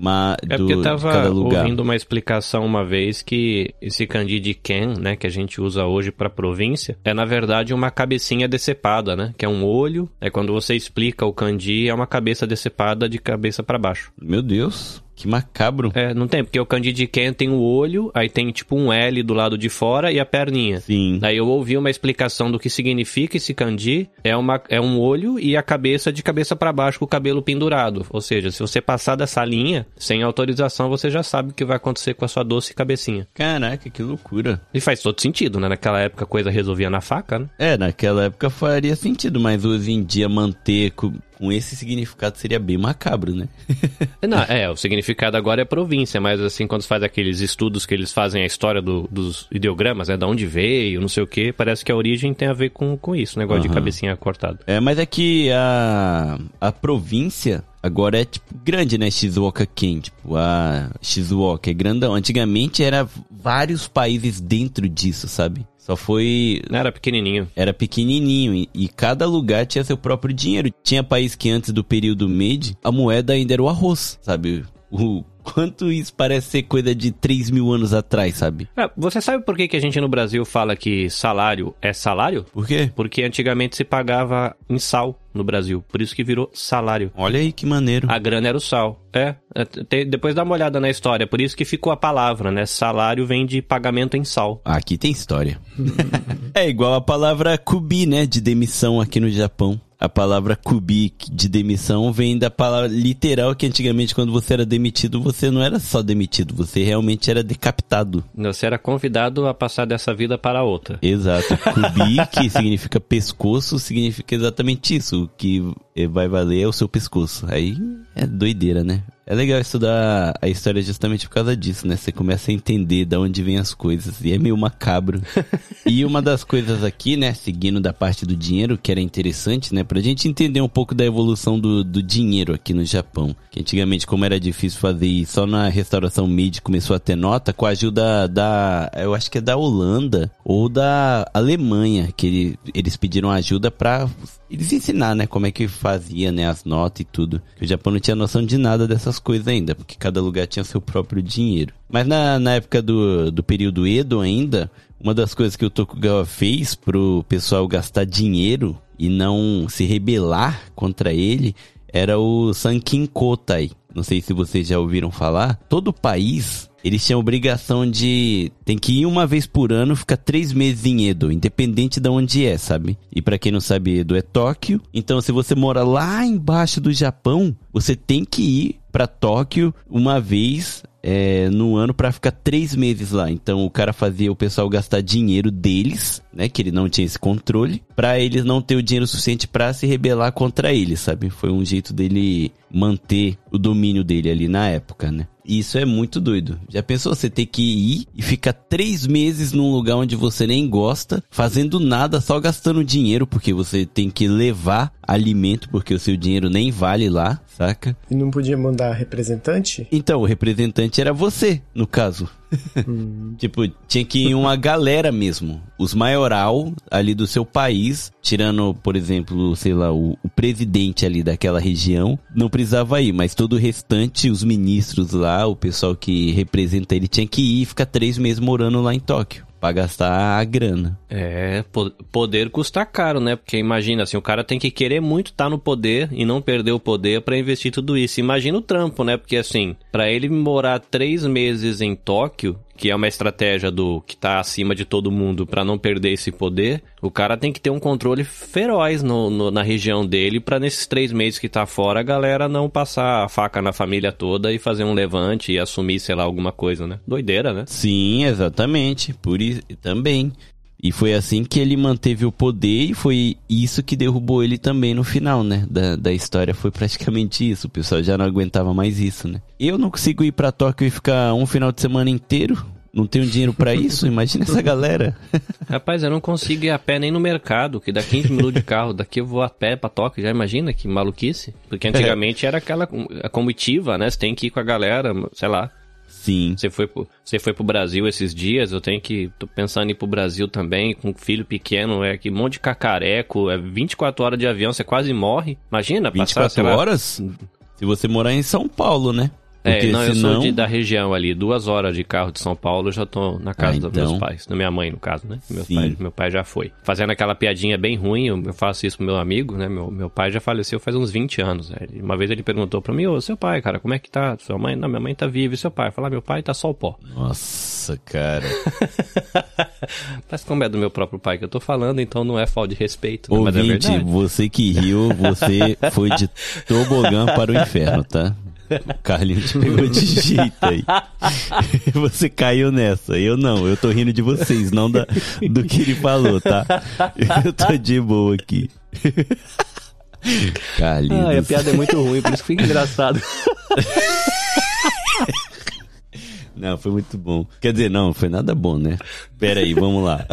Mas, É do, porque eu tava ouvindo uma explicação uma vez que esse kanji de Ken, né, que a gente usa hoje pra província, é na verdade uma cabecinha decepada, né? Que é um olho. É quando você explica o kanji, é uma cabeça decepada de cabeça pra baixo. Meu Deus, Que macabro. É, não tem, porque o Ken tem o olho, aí tem tipo um L do lado de fora e a perninha. Sim. Daí eu ouvi uma explicação do que significa esse kanji. É, uma, é um olho e a cabeça de cabeça para baixo com o cabelo pendurado. Ou seja, se você passar dessa linha, sem autorização, você já sabe o que vai acontecer com a sua doce cabecinha. Caraca, que loucura. E faz todo sentido, né? Naquela época a coisa resolvia na faca, né? É, naquela época faria sentido, mas hoje em dia manter com, esse significado seria bem macabro, né? Não, é, o significado agora é província, mas assim, quando faz aqueles estudos que eles fazem a história do- dos ideogramas, né? Da onde veio, não sei o que, parece que a origem tem a ver com, com isso, negócio de Aham. cabecinha cortada. É, mas é que a, a província agora é, tipo, grande, né? Shizuoka Ken, tipo, a Shizuoka é grandão. Antigamente era vários países dentro disso, sabe? Só foi... Não era pequenininho. Era pequenininho e, e cada lugar tinha seu próprio dinheiro. Tinha país que antes do período Meiji, a moeda ainda era o arroz, sabe? O quanto isso parece ser coisa de 3 mil anos atrás, sabe? Ah, você sabe por que, que a gente no Brasil fala que salário é salário? Por quê? Porque antigamente se pagava em sal no Brasil, por isso que virou salário. Olha aí que maneiro. A grana era o sal. É, é, tem- depois dá uma olhada na história, por isso que ficou a palavra, né? Salário vem de pagamento em sal. Aqui tem história. é igual a palavra kubi, né? De demissão aqui no Japão. A palavra kubi de demissão vem da palavra literal que antigamente quando você era demitido, você não era só demitido, você realmente era decapitado. Você era convidado a passar dessa vida para outra. Exato. Kubi, que significa pescoço, significa exatamente isso. O que eh, vai valer é o seu pescoço. Aí é doideira, né? É legal estudar a história justamente por causa disso, né? Você começa a entender de onde vêm as coisas. E é meio macabro. e uma das coisas aqui, né? Seguindo da parte do dinheiro, que era interessante, né? Pra gente entender um pouco da evolução do, do dinheiro aqui no Japão. Que antigamente, como era difícil fazer e só na restauração Meiji começou a ter nota, com a ajuda da. Eu acho que é da Holanda ou da Alemanha, que ele- eles pediram ajuda pra eles ensinar, né, como é que fazia, né, as notas e tudo. Que o Japão não tinha noção de nada dessas coisas ainda, porque cada lugar tinha seu próprio dinheiro. Mas na, na época do, do período Edo ainda, uma das coisas que o Tokugawa fez pro pessoal gastar dinheiro e não se rebelar contra ele era o Sankin Kotai. Não sei se vocês já ouviram falar. Todo país eles tinham obrigação de. Tem que ir uma vez por ano, ficar três meses em Edo, independente de onde é, sabe? E pra quem não sabe, Edo é Tóquio. Então, se você mora lá embaixo do Japão, você tem que ir pra Tóquio uma vez é, no ano pra ficar três meses lá. Então o cara fazia o pessoal gastar dinheiro deles, né? Que ele não tinha esse controle, pra eles não ter o dinheiro suficiente pra se rebelar contra ele, sabe? Foi um jeito dele manter o domínio dele ali na época, né? Isso é muito doido. Já pensou você ter que ir e ficar três meses num lugar onde você nem gosta, fazendo nada, só gastando dinheiro, porque você tem que levar alimento, porque o seu dinheiro nem vale lá, saca? E não podia mandar representante? Então, o representante era você, no caso. Tipo, tinha que ir uma galera mesmo. Os maioral ali do seu país, tirando, por exemplo, sei lá, o, o presidente ali daquela região, não precisava ir, mas todo o restante, os ministros lá, o pessoal que representa ele, tinha que ir e ficar três meses morando lá em Tóquio. Pra gastar a grana. É, po- poder custa caro, né? Porque imagina, assim, o cara tem que querer muito estar no poder e não perder o poder pra investir tudo isso. Imagina o trampo, né? Porque assim, pra ele morar três meses em Tóquio, que é uma estratégia do que tá acima de todo mundo pra não perder esse poder, o cara tem que ter um controle feroz no, no- na região dele pra nesses três meses que tá fora a galera não passar a faca na família toda e fazer um levante e assumir, sei lá, alguma coisa, né? Doideira, né? Sim, exatamente. Por isso também. E foi assim que ele manteve o poder e foi isso que derrubou ele também no final, né? Da, da história foi praticamente isso. O pessoal já não aguentava mais isso, né? Eu não consigo ir pra Tóquio e ficar um final de semana inteiro. Não tenho dinheiro pra isso. Imagina essa galera. Rapaz, eu não consigo ir a pé nem no mercado, que dá 15 minutos de carro. Daqui eu vou a pé pra Tóquio, já imagina que maluquice? Porque antigamente era aquela a comitiva, né? Você tem que ir com a galera, sei lá. Sim. Você foi, pro, você foi pro Brasil esses dias, eu tenho que. tô pensando em ir pro Brasil também, com um filho pequeno, é que um monte de cacareco, é 24 horas de avião, você quase morre. Imagina, passar, 24 sei lá, horas? Se você morar em São Paulo, né? É, Porque não, eu senão... sou de- da região ali, duas horas de carro de São Paulo, eu já tô na casa Ah, dos então. meus pais, da minha mãe, no caso, né? Meu pai, meu pai já foi. Fazendo aquela piadinha bem ruim, eu eu faço isso pro meu amigo, né? Meu, meu pai já faleceu faz uns 20 anos. né? Uma vez ele perguntou pra mim, ô, seu pai, cara, como é que tá? Sua mãe? Não, minha mãe tá viva, e seu pai? Falar, meu pai tá só o pó. Nossa, cara. Mas como é do meu próprio pai que eu tô falando, então não é falta de respeito, né? mas é verdade. você que riu, você foi de tobogã para o inferno, tá? Carlinhos te pegou de jeito aí. Você caiu nessa. Eu não, eu tô rindo de vocês, não da, do que ele falou, tá? Eu tô de boa aqui. Carlinhos. Ai, a piada é muito ruim, por isso que fica engraçado. Não, foi muito bom. Quer dizer, não, foi nada bom, né? Pera aí, vamos lá.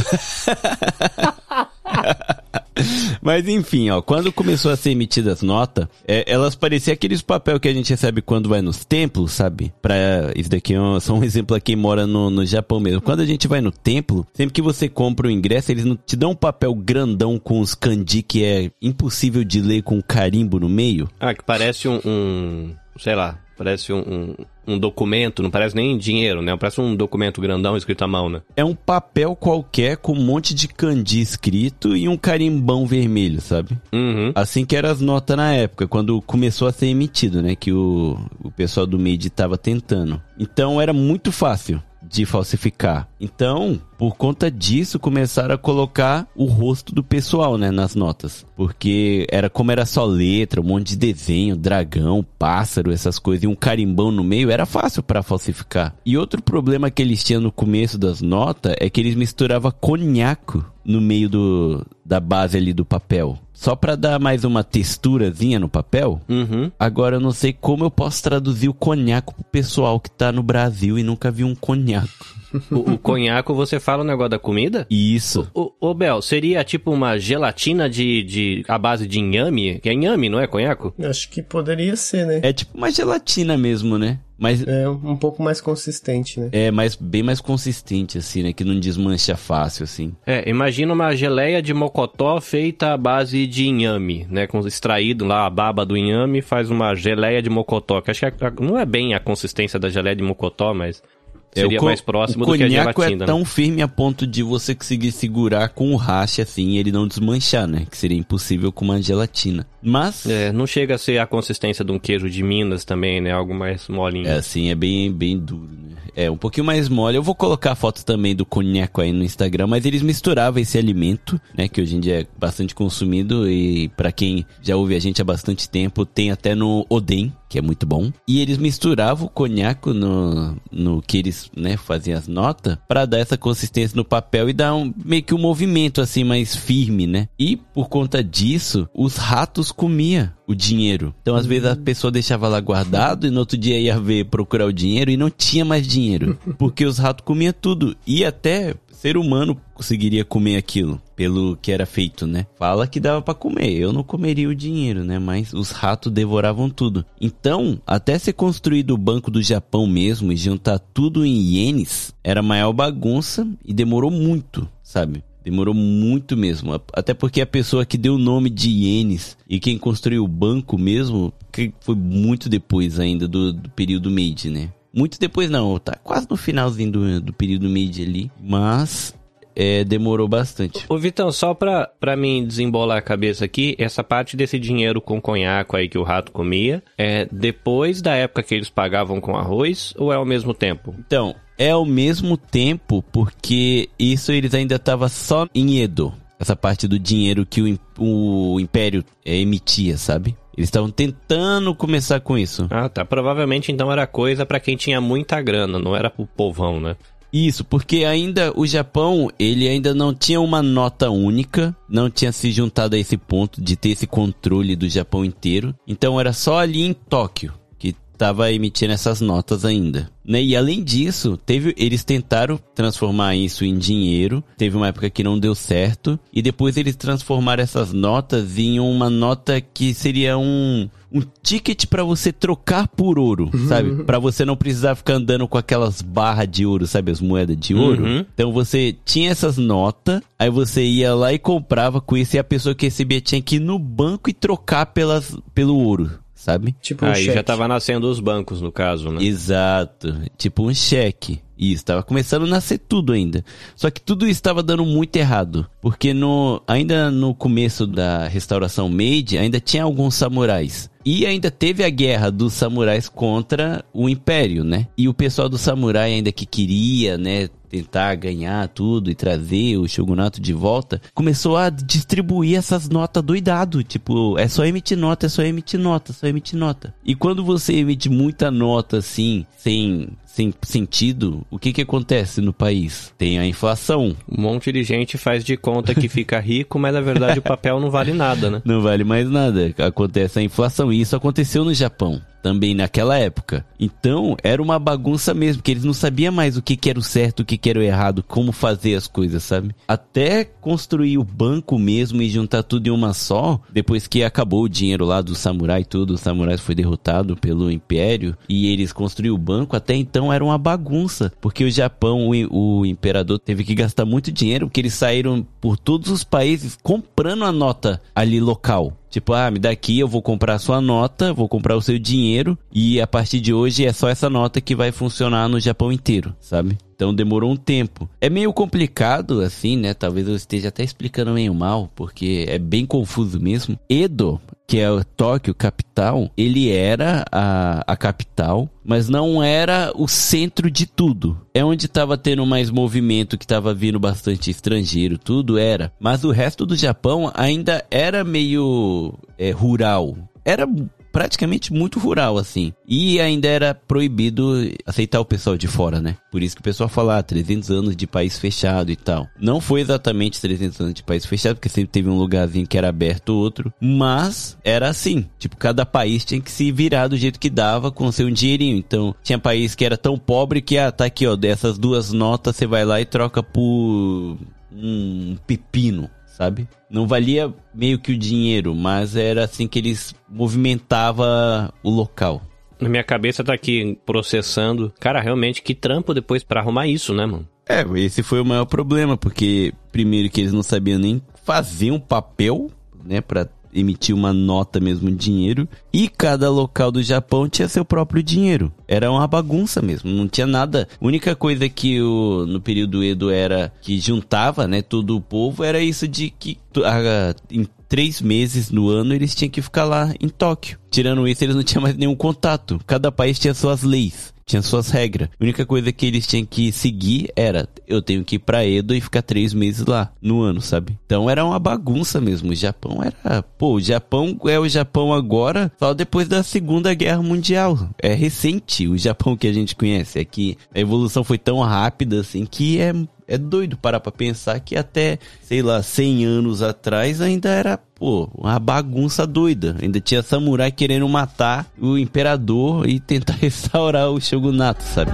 Mas enfim, ó, quando começou a ser emitidas notas, é, elas pareciam aqueles papel que a gente recebe quando vai nos templos, sabe? Pra, isso daqui é um, só um exemplo a quem mora no, no Japão mesmo. Quando a gente vai no templo, sempre que você compra o ingresso, eles não te dão um papel grandão com os kanji que é impossível de ler com carimbo no meio. Ah, que parece um, um- sei lá, parece um, um, um documento, não parece nem dinheiro, né? Parece um documento grandão escrito à mão, né? É um papel qualquer com um monte de kanji escrito e um carimbão vermelho, sabe? Uhum. Assim que eram as notas na época, quando começou a ser emitido, né? Que o, o pessoal do MIDI tava tentando. Então era muito fácil de falsificar. Então, por conta disso, começaram a colocar o rosto do pessoal, né, nas notas. Porque era como era só letra, um monte de desenho, dragão, pássaro, essas coisas, e um carimbão no meio, era fácil para falsificar. E outro problema que eles tinham no começo das notas é que eles misturavam conhaco no meio do, da base ali do papel. Só pra dar mais uma texturazinha no papel. Uhum. Agora eu não sei como eu posso traduzir o conhaco pro pessoal que tá no Brasil e nunca viu um conhaco. O, o conhaco, você fala o negócio da comida? Isso. Ô, ô, Bel, seria tipo uma gelatina de, de a base de inhame? Que é inhame, não é conhaco? Acho que poderia ser, né? É tipo uma gelatina mesmo, né? Mas É um pouco mais consistente, né? é mais, bem mais consistente, assim, né? Que não desmancha fácil, assim. É, imagina uma geleia de mocotó feita à base de inhame, né? Com extraído lá a baba do inhame, faz uma geleia de mocotó. Que acho que a- não é bem a consistência da geleia de mocotó, mas É, seria o co- mais próximo o do que a conhaco gelatina. é né? tão firme a ponto de você conseguir segurar com o racha assim e ele não desmanchar, né? Que seria impossível com uma gelatina. Mas É, não chega a ser a consistência de um queijo de Minas também, né? Algo mais molinho. É assim, é bem, bem duro, né? É, um pouquinho mais mole. Eu vou colocar a foto também do conhaco aí no Instagram, mas eles misturavam esse alimento, né? Que hoje em dia é bastante consumido e pra quem já ouve a gente há bastante tempo, tem até no Oden, que é muito bom. E eles misturavam o conhaco no, no que eles, né, faziam as notas pra dar essa consistência no papel e dar um, meio que um movimento assim mais firme, né? E por conta disso, os ratos comiam o dinheiro. Então, às vezes, a pessoa deixava lá guardado e no outro dia ia ver procurar o dinheiro e não tinha mais dinheiro. Porque os ratos comiam tudo. E até ser humano conseguiria comer aquilo, pelo que era feito, né? Fala que dava pra comer. Eu não comeria o dinheiro, né? Mas os ratos devoravam tudo. Então, até ser construído o Banco do Japão mesmo e juntar tudo em ienes, era maior bagunça e demorou muito, sabe? Demorou muito mesmo. Até porque a pessoa que deu o nome de ienes e quem construiu o banco mesmo, que foi muito depois ainda do, do período Meiji, né? Muito depois não, tá quase no finalzinho do, do período Meiji ali. Mas é, demorou bastante. Ô Vitão, só pra, pra mim desembolar a cabeça aqui, essa parte desse dinheiro com conhaco aí que o rato comia, é depois da época que eles pagavam com arroz ou é ao mesmo tempo? Então, é ao mesmo tempo porque isso eles ainda estavam só em Edo. Essa parte do dinheiro que o, o Império é, emitia, sabe? Eles estavam tentando começar com isso. Ah, tá. Provavelmente então era coisa pra quem tinha muita grana, não era pro povão, né? Isso, porque ainda o Japão, ele ainda não tinha uma nota única, não tinha se juntado a esse ponto de ter esse controle do Japão inteiro. Então era só ali em Tóquio que tava emitindo essas notas ainda. Né? E além disso, teve, eles tentaram transformar isso em dinheiro. Teve uma época que não deu certo. E depois eles transformaram essas notas em uma nota que seria um, um ticket pra você trocar por ouro, sabe? Pra você não precisar ficar andando com aquelas barras de ouro, sabe? As moedas de ouro. Uhum. Então você tinha essas notas, aí você ia lá e comprava com isso e a pessoa que recebia tinha que ir no banco e trocar pelas, pelo ouro. Sabe? Tipo um Aí cheque. já tava nascendo os bancos, no caso, né? Exato. Tipo um cheque. Isso, tava começando a nascer tudo ainda. Só que tudo estava dando muito errado. Porque no, ainda no começo da restauração Meiji, ainda tinha alguns samurais. E ainda teve a guerra dos samurais contra o Império, né? E o pessoal do samurai ainda que queria, né, tentar ganhar tudo e trazer o shogunato de volta, começou a distribuir essas notas doidado, tipo, é só emitir nota, é só emitir nota, só emitir nota. E quando você emite muita nota assim, sem sem sentido, o que que acontece no país? Tem a inflação. Um monte de gente faz de conta que fica rico, mas na verdade o papel não vale nada, né? Não vale mais nada. Acontece a inflação. E isso aconteceu no Japão. Também naquela época. Então, era uma bagunça mesmo, que eles não sabiam mais o que, que era o certo, o que, que era o errado, como fazer as coisas, sabe? Até construir o banco mesmo e juntar tudo em uma só, depois que acabou o dinheiro lá do samurai e tudo, o samurai foi derrotado pelo império e eles construíram o banco, até então era uma bagunça, porque o Japão, o, o imperador teve que gastar muito dinheiro, porque eles saíram por todos os países comprando a nota ali local. Tipo, ah, me dá aqui, eu vou comprar a sua nota, vou comprar o seu dinheiro e a partir de hoje é só essa nota que vai funcionar no Japão inteiro, sabe? Então demorou um tempo. É meio complicado, assim, né? Talvez eu esteja até explicando meio mal, porque é bem confuso mesmo. Edo, que é o Tóquio, capital, ele era a, a capital, mas não era o centro de tudo. É onde estava tendo mais movimento, que estava vindo bastante estrangeiro, tudo era. Mas o resto do Japão ainda era meio é, rural. Era praticamente muito rural, assim. E ainda era proibido aceitar o pessoal de fora, né? Por isso que o pessoal fala, ah, 300 anos de país fechado e tal. Não foi exatamente 300 anos de país fechado, porque sempre teve um lugarzinho que era aberto outro. Mas era assim. Tipo, cada país tinha que se virar do jeito que dava com seu dinheirinho. Então, tinha país que era tão pobre que, ah, tá aqui, ó, dessas duas notas você vai lá e troca por um pepino sabe? Não valia meio que o dinheiro, mas era assim que eles movimentava o local. Na minha cabeça tá aqui processando. Cara, realmente, que trampo depois pra arrumar isso, né, mano? É, esse foi o maior problema, porque primeiro que eles não sabiam nem fazer um papel, né, pra emitir uma nota mesmo dinheiro. E cada local do Japão tinha seu próprio dinheiro. Era uma bagunça mesmo, não tinha nada. A única coisa que o, no período Edo era que juntava, né, todo o povo, era isso de que a, em três meses no ano eles tinham que ficar lá em Tóquio. Tirando isso, eles não tinham mais nenhum contato. Cada país tinha suas leis tinha suas regras. A única coisa que eles tinham que seguir era eu tenho que ir pra Edo e ficar três meses lá no ano, sabe? Então era uma bagunça mesmo. O Japão era. Pô, o Japão é o Japão agora, só depois da Segunda Guerra Mundial. É recente o Japão que a gente conhece. É que a evolução foi tão rápida assim que é é doido parar pra pensar que até, sei lá, 100 anos atrás ainda era, pô, uma bagunça doida. Ainda tinha samurai querendo matar o imperador e tentar restaurar o shogunato, sabe?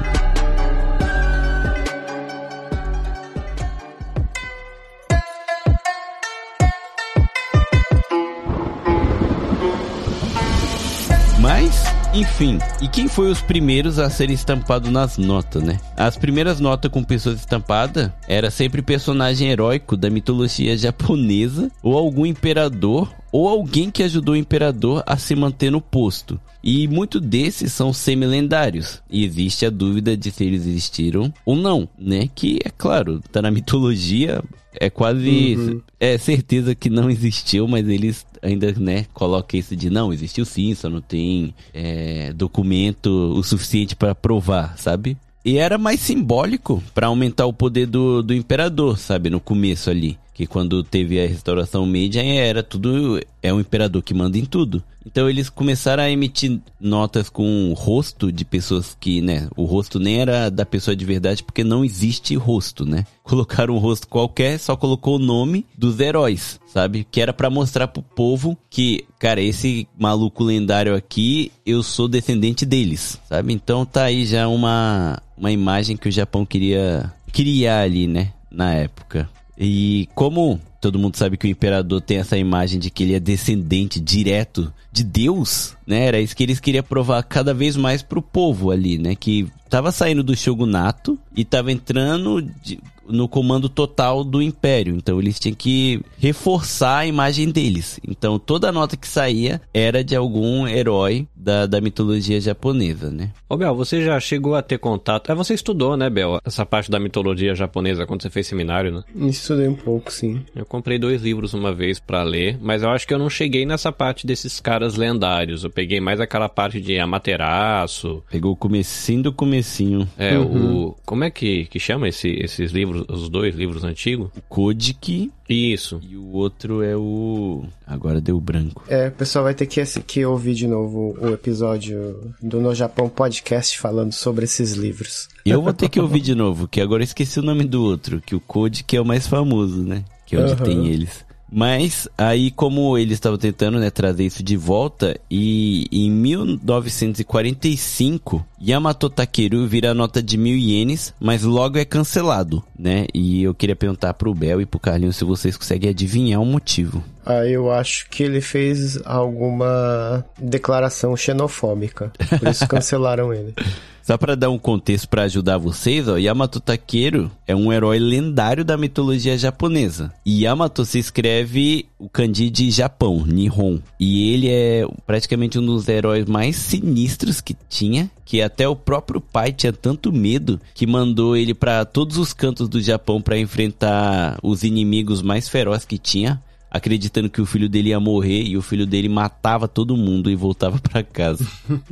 Enfim, e quem foi os primeiros a serem estampados nas notas, né? As primeiras notas com pessoas estampadas era sempre personagem heróico da mitologia japonesa, ou algum imperador, ou alguém que ajudou o imperador a se manter no posto. E muitos desses são semi-lendários. E existe a dúvida de se eles existiram ou não, né? Que é claro, tá na mitologia, é quase Uhum. é certeza que não existiu, mas eles ainda, né, colocam isso de não, existiu sim, só não tem é, documento o suficiente para provar, sabe? E era mais simbólico para aumentar o poder do, do imperador, sabe? No começo ali. Que quando teve a restauração Meiji, era tudo. É o imperador que manda em tudo. Então eles começaram a emitir notas com o rosto de pessoas que, né? O rosto nem era da pessoa de verdade, porque não existe rosto, né? Colocaram um rosto qualquer, só colocou o nome dos heróis, sabe? Que era para mostrar pro povo que, cara, esse maluco lendário aqui, eu sou descendente deles, sabe? Então tá aí já uma, uma imagem que o Japão queria criar ali, né? Na época. E como todo mundo sabe que o imperador tem essa imagem de que ele é descendente direto de Deus, né? Era isso que eles queriam provar cada vez mais pro povo ali, né? Que tava saindo do shogunato e tava entrando de- no comando total do império. Então eles tinham que reforçar a imagem deles. Então toda nota que saía era de algum herói da, da mitologia japonesa, né? Ô Bel, você já chegou a ter contato. É, você estudou, né, Bel? Essa parte da mitologia japonesa quando você fez seminário, né? Estudei um pouco, sim. Eu comprei dois livros uma vez pra ler, mas eu acho que eu não cheguei nessa parte desses caras lendários. Eu peguei mais aquela parte de Amaterasu. Pegou o comecinho do comecinho. É, o. Como é que, que chama esse, esses livros, os dois livros antigos? Kojiki Isso. e o outro é o. Agora deu branco. É, o pessoal vai ter que, que ouvir de novo o episódio do No Japão Podcast falando sobre esses livros. E eu vou ter que ouvir de novo, que agora eu esesqueci o nome do outro, que o Kojiki é o mais famoso, né? Que é onde Aham. tem eles. Mas aí, como eles estavam tentando né, trazer isso de volta, e em 1945, Yamato Takeru vira a nota de mil ienes, mas logo é cancelado, né? E eu queria perguntar pro Bel e pro Carlinhos se vocês conseguem adivinhar o motivo. Aí eu acho que ele fez alguma declaração xenofóbica. Por isso cancelaram ele. Só pra dar um contexto pra ajudar vocês, ó, Yamato Takeru é um herói lendário da mitologia japonesa. E Yamato se escreve o kanji de Japão, Nihon. E ele é praticamente um dos heróis mais sinistros que tinha, que até o próprio pai tinha tanto medo que mandou ele pra todos os cantos do Japão pra enfrentar os inimigos mais ferozes que tinha. Acreditando que o filho dele ia morrer e o filho dele matava todo mundo e voltava pra casa.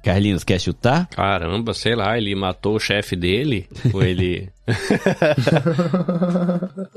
Carlinhos, quer chutar? Caramba, sei lá, ele matou o chefe dele? Ou ele.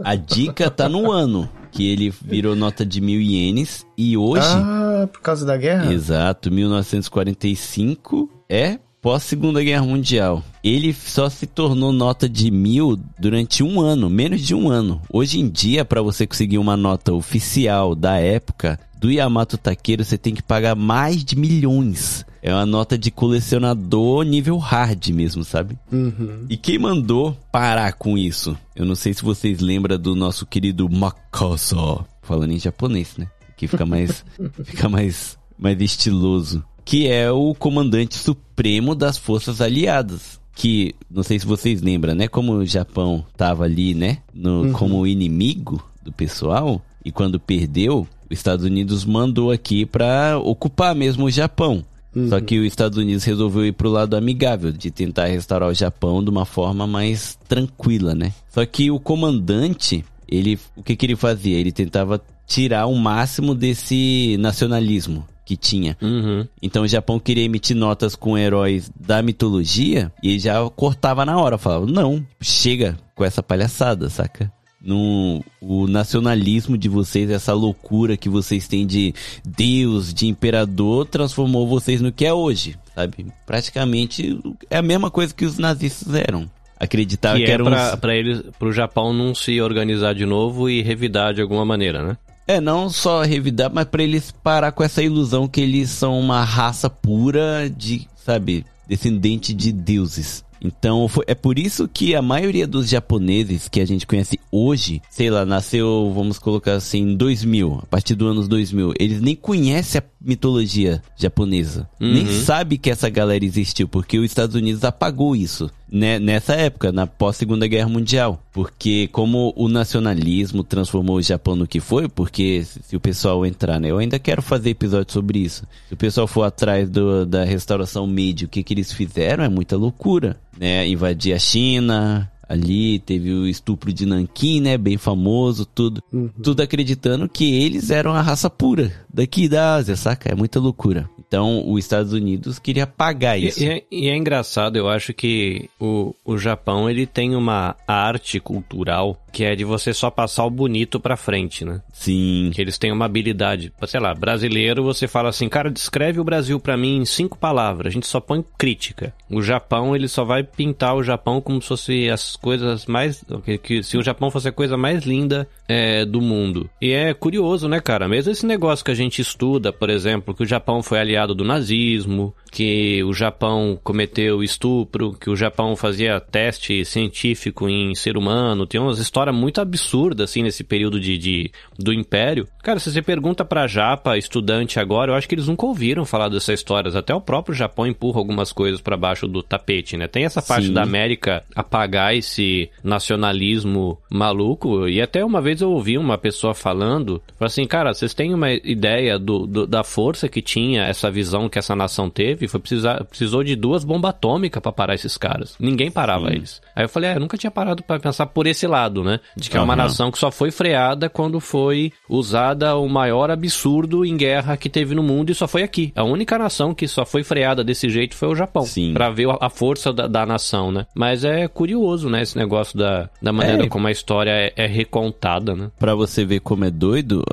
A dica tá no ano, que ele virou nota de mil ienes e hoje, Ah, por causa da guerra? exato, 1945 é pós Segunda Guerra Mundial. Ele só se tornou nota de mil durante um ano, menos de um ano. Hoje em dia, para você conseguir uma nota oficial da época do Yamato Takeru, você tem que pagar mais de milhões. É uma nota de colecionador nível hard mesmo, sabe? Uhum. E quem mandou parar com isso? Eu não sei se vocês lembram do nosso querido Makaso. Falando em japonês, né? Que fica mais, fica mais, mais estiloso. Que é o comandante supremo das forças aliadas. Que, não sei se vocês lembram, né? Como o Japão tava ali, né? No, Como inimigo do pessoal. E quando perdeu, os Estados Unidos mandou aqui pra ocupar mesmo o Japão. Só que os Estados Unidos resolveu ir pro lado amigável, de tentar restaurar o Japão de uma forma mais tranquila, né? Só que o comandante, ele, o que que ele fazia? Ele tentava tirar o máximo desse nacionalismo que tinha. Uhum. Então o Japão queria emitir notas com heróis da mitologia e ele já cortava na hora, falava, não, chega com essa palhaçada, saca? No, o nacionalismo de vocês, essa loucura que vocês têm de Deus, de imperador, transformou vocês no que é hoje, sabe? Praticamente é a mesma coisa que os nazistas eram. Acreditavam Que que, é eram pra, uns- pra eles, pro Japão não se organizar de novo e revidar de alguma maneira, né? É, não só revidar, mas pra eles parar com essa ilusão que eles são uma raça pura de, sabe, descendente de deuses. Então, foi- é por isso que a maioria dos japoneses que a gente conhece hoje, sei lá, nasceu, vamos colocar assim, em 2000, a partir do ano 2000, eles nem conhecem a mitologia japonesa. Nem sabe que essa galera existiu, porque os Estados Unidos apagou isso né, nessa época, na pós-segunda guerra mundial. Porque como o nacionalismo transformou o Japão no que foi, porque se o pessoal entrar, né, eu ainda quero fazer episódio sobre isso. Se o pessoal for atrás do- da restauração Meiji, o que que eles fizeram é muita loucura, né? Invadir a China, ali teve o estupro de Nanquim, né, bem famoso, tudo. Tudo acreditando que eles eram a raça pura daqui da Ásia, saca? É muita loucura. Então, os Estados Unidos queria apagar E, isso. e é, e é engraçado, eu acho que o, o Japão ele tem uma arte cultural que é de você só passar o bonito pra frente, né? Sim. Que eles têm uma habilidade, sei lá, brasileiro, você fala assim, cara, descreve o Brasil pra mim em cinco palavras, a gente só põe crítica. O Japão, ele só vai pintar o Japão como se fosse as coisas mais, que, que se o Japão fosse a coisa mais linda é, do mundo. E é curioso, né, cara? Mesmo esse negócio que a gente estuda, por exemplo, que o Japão foi aliado do nazismo, que o Japão cometeu estupro, que o Japão fazia teste científico em ser humano. Tem umas histórias muito absurdas, assim, nesse período de, de do Império. Cara, se você pergunta pra Japa, estudante agora, eu acho que eles nunca ouviram falar dessas histórias. Até o próprio Japão empurra algumas coisas para baixo do tapete, né? Tem essa parte Sim. da América apagar esse nacionalismo maluco. E até uma vez eu ouvi uma pessoa falando, assim, cara, vocês têm uma ideia do, do- da força que tinha essa visão que essa nação teve? Foi precisar, precisou de duas bombas atômicas pra parar esses caras. Ninguém parava Sim. eles. Aí eu falei, é, eu nunca tinha parado pra pensar por esse lado, né? De que é uma nação que só foi freada quando foi usada o maior absurdo em guerra que teve no mundo e só foi aqui. A única nação que só foi freada desse jeito foi o Japão. Sim. Pra ver a força da, da nação, né? Mas é curioso, né? Esse negócio da, da maneira É. como a história é, é recontada, né? Pra você ver como é doido,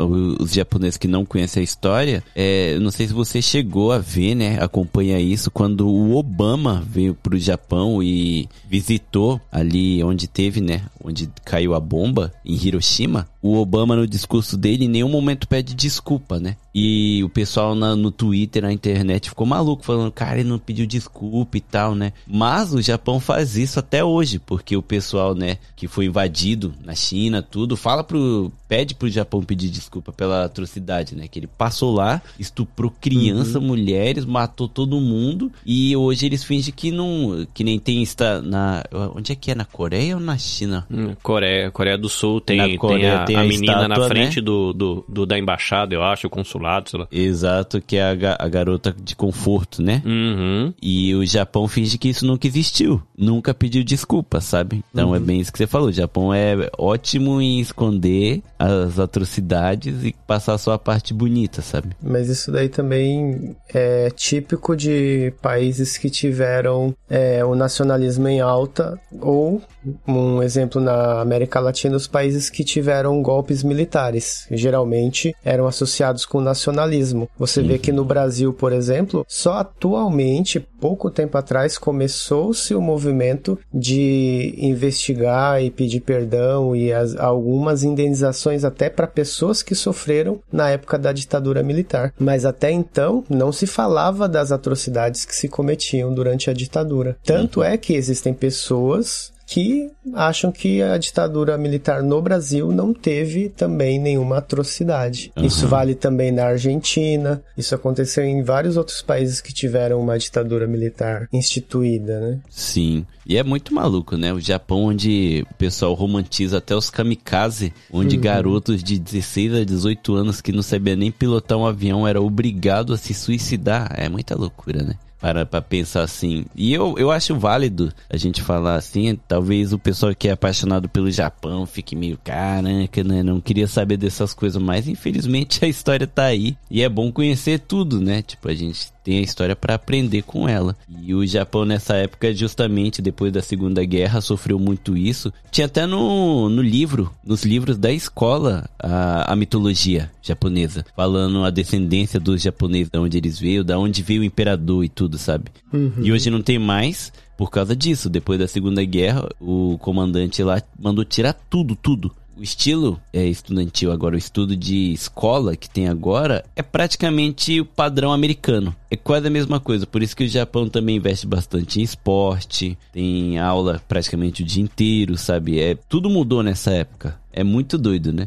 os japoneses que não conhecem a história, é, não sei se você chegou a ver, né, acompanha isso, quando o Obama veio pro Japão e visitou ali onde teve, né, onde caiu a bomba, em Hiroshima, o Obama no discurso dele em nenhum momento pede desculpa, né? E o pessoal na- no Twitter, na internet, ficou maluco, falando, cara, ele não pediu desculpa e tal, né? Mas o Japão faz isso até hoje, porque o pessoal, né, que foi invadido na China, tudo, fala pro. Pede pro Japão pedir desculpa pela atrocidade, né? Que ele passou lá, estuprou criança, mulheres, matou todo mundo. E hoje eles fingem que não. que nem tem está na. Onde é que é? Na Coreia ou na China? Hum, Coreia, Coreia do Sul tem, Na tem Coreia a, tem a a menina na estátua, frente né? do, do, do- da embaixada, eu acho, o consulado, sei lá. Exato, que é a, a garota de conforto, né? Uhum. E o Japão finge que isso nunca existiu. Nunca pediu desculpa, sabe? Então é bem isso que você falou. O Japão é ótimo em esconder as atrocidades e passar só a parte bonita, sabe? Mas isso daí também é típico de países que tiveram é, o nacionalismo em alta, ou, um exemplo na América Latina, os países que tiveram golpes militares. Geralmente eram associados com o nacionalismo. Você vê que no Brasil, por exemplo, só atualmente, pouco tempo atrás, começou-se o movimento de investigar e pedir perdão e as- algumas indenizações até para pessoas que sofreram na época da ditadura militar. Mas até então não se falava das atrocidades que se cometiam durante a ditadura. Tanto é que existem pessoas que acham que a ditadura militar no Brasil não teve também nenhuma atrocidade. Isso vale também na Argentina, isso aconteceu em vários outros países que tiveram uma ditadura militar instituída, né? Sim. E é muito maluco, né? O Japão, onde o pessoal romantiza até os kamikaze, onde garotos de 16 a 18 anos que não sabiam nem pilotar um avião era obrigado a se suicidar. É muita loucura, né? Para pra pensar assim. E eu, eu acho válido a gente falar assim. Talvez o pessoal que é apaixonado pelo Japão fique meio caraca, né? Não queria saber dessas coisas, mas infelizmente a história tá aí. E é bom conhecer tudo, né? Tipo, a gente tem a história para aprender com ela. E o Japão nessa época, justamente depois da Segunda Guerra, sofreu muito isso. Tinha até no, no livro, nos livros da escola, a, a mitologia japonesa, falando a descendência dos japoneses, da onde eles veio, da onde veio o imperador e tudo, sabe? E hoje não tem mais. Por causa disso, depois da Segunda Guerra, o comandante lá mandou tirar tudo, tudo. O estilo é estudantil agora, o estudo de escola que tem agora é praticamente o padrão americano. É quase a mesma coisa, por isso que o Japão também investe bastante em esporte, tem aula praticamente o dia inteiro, sabe? É tudo mudou nessa época. É muito doido, né?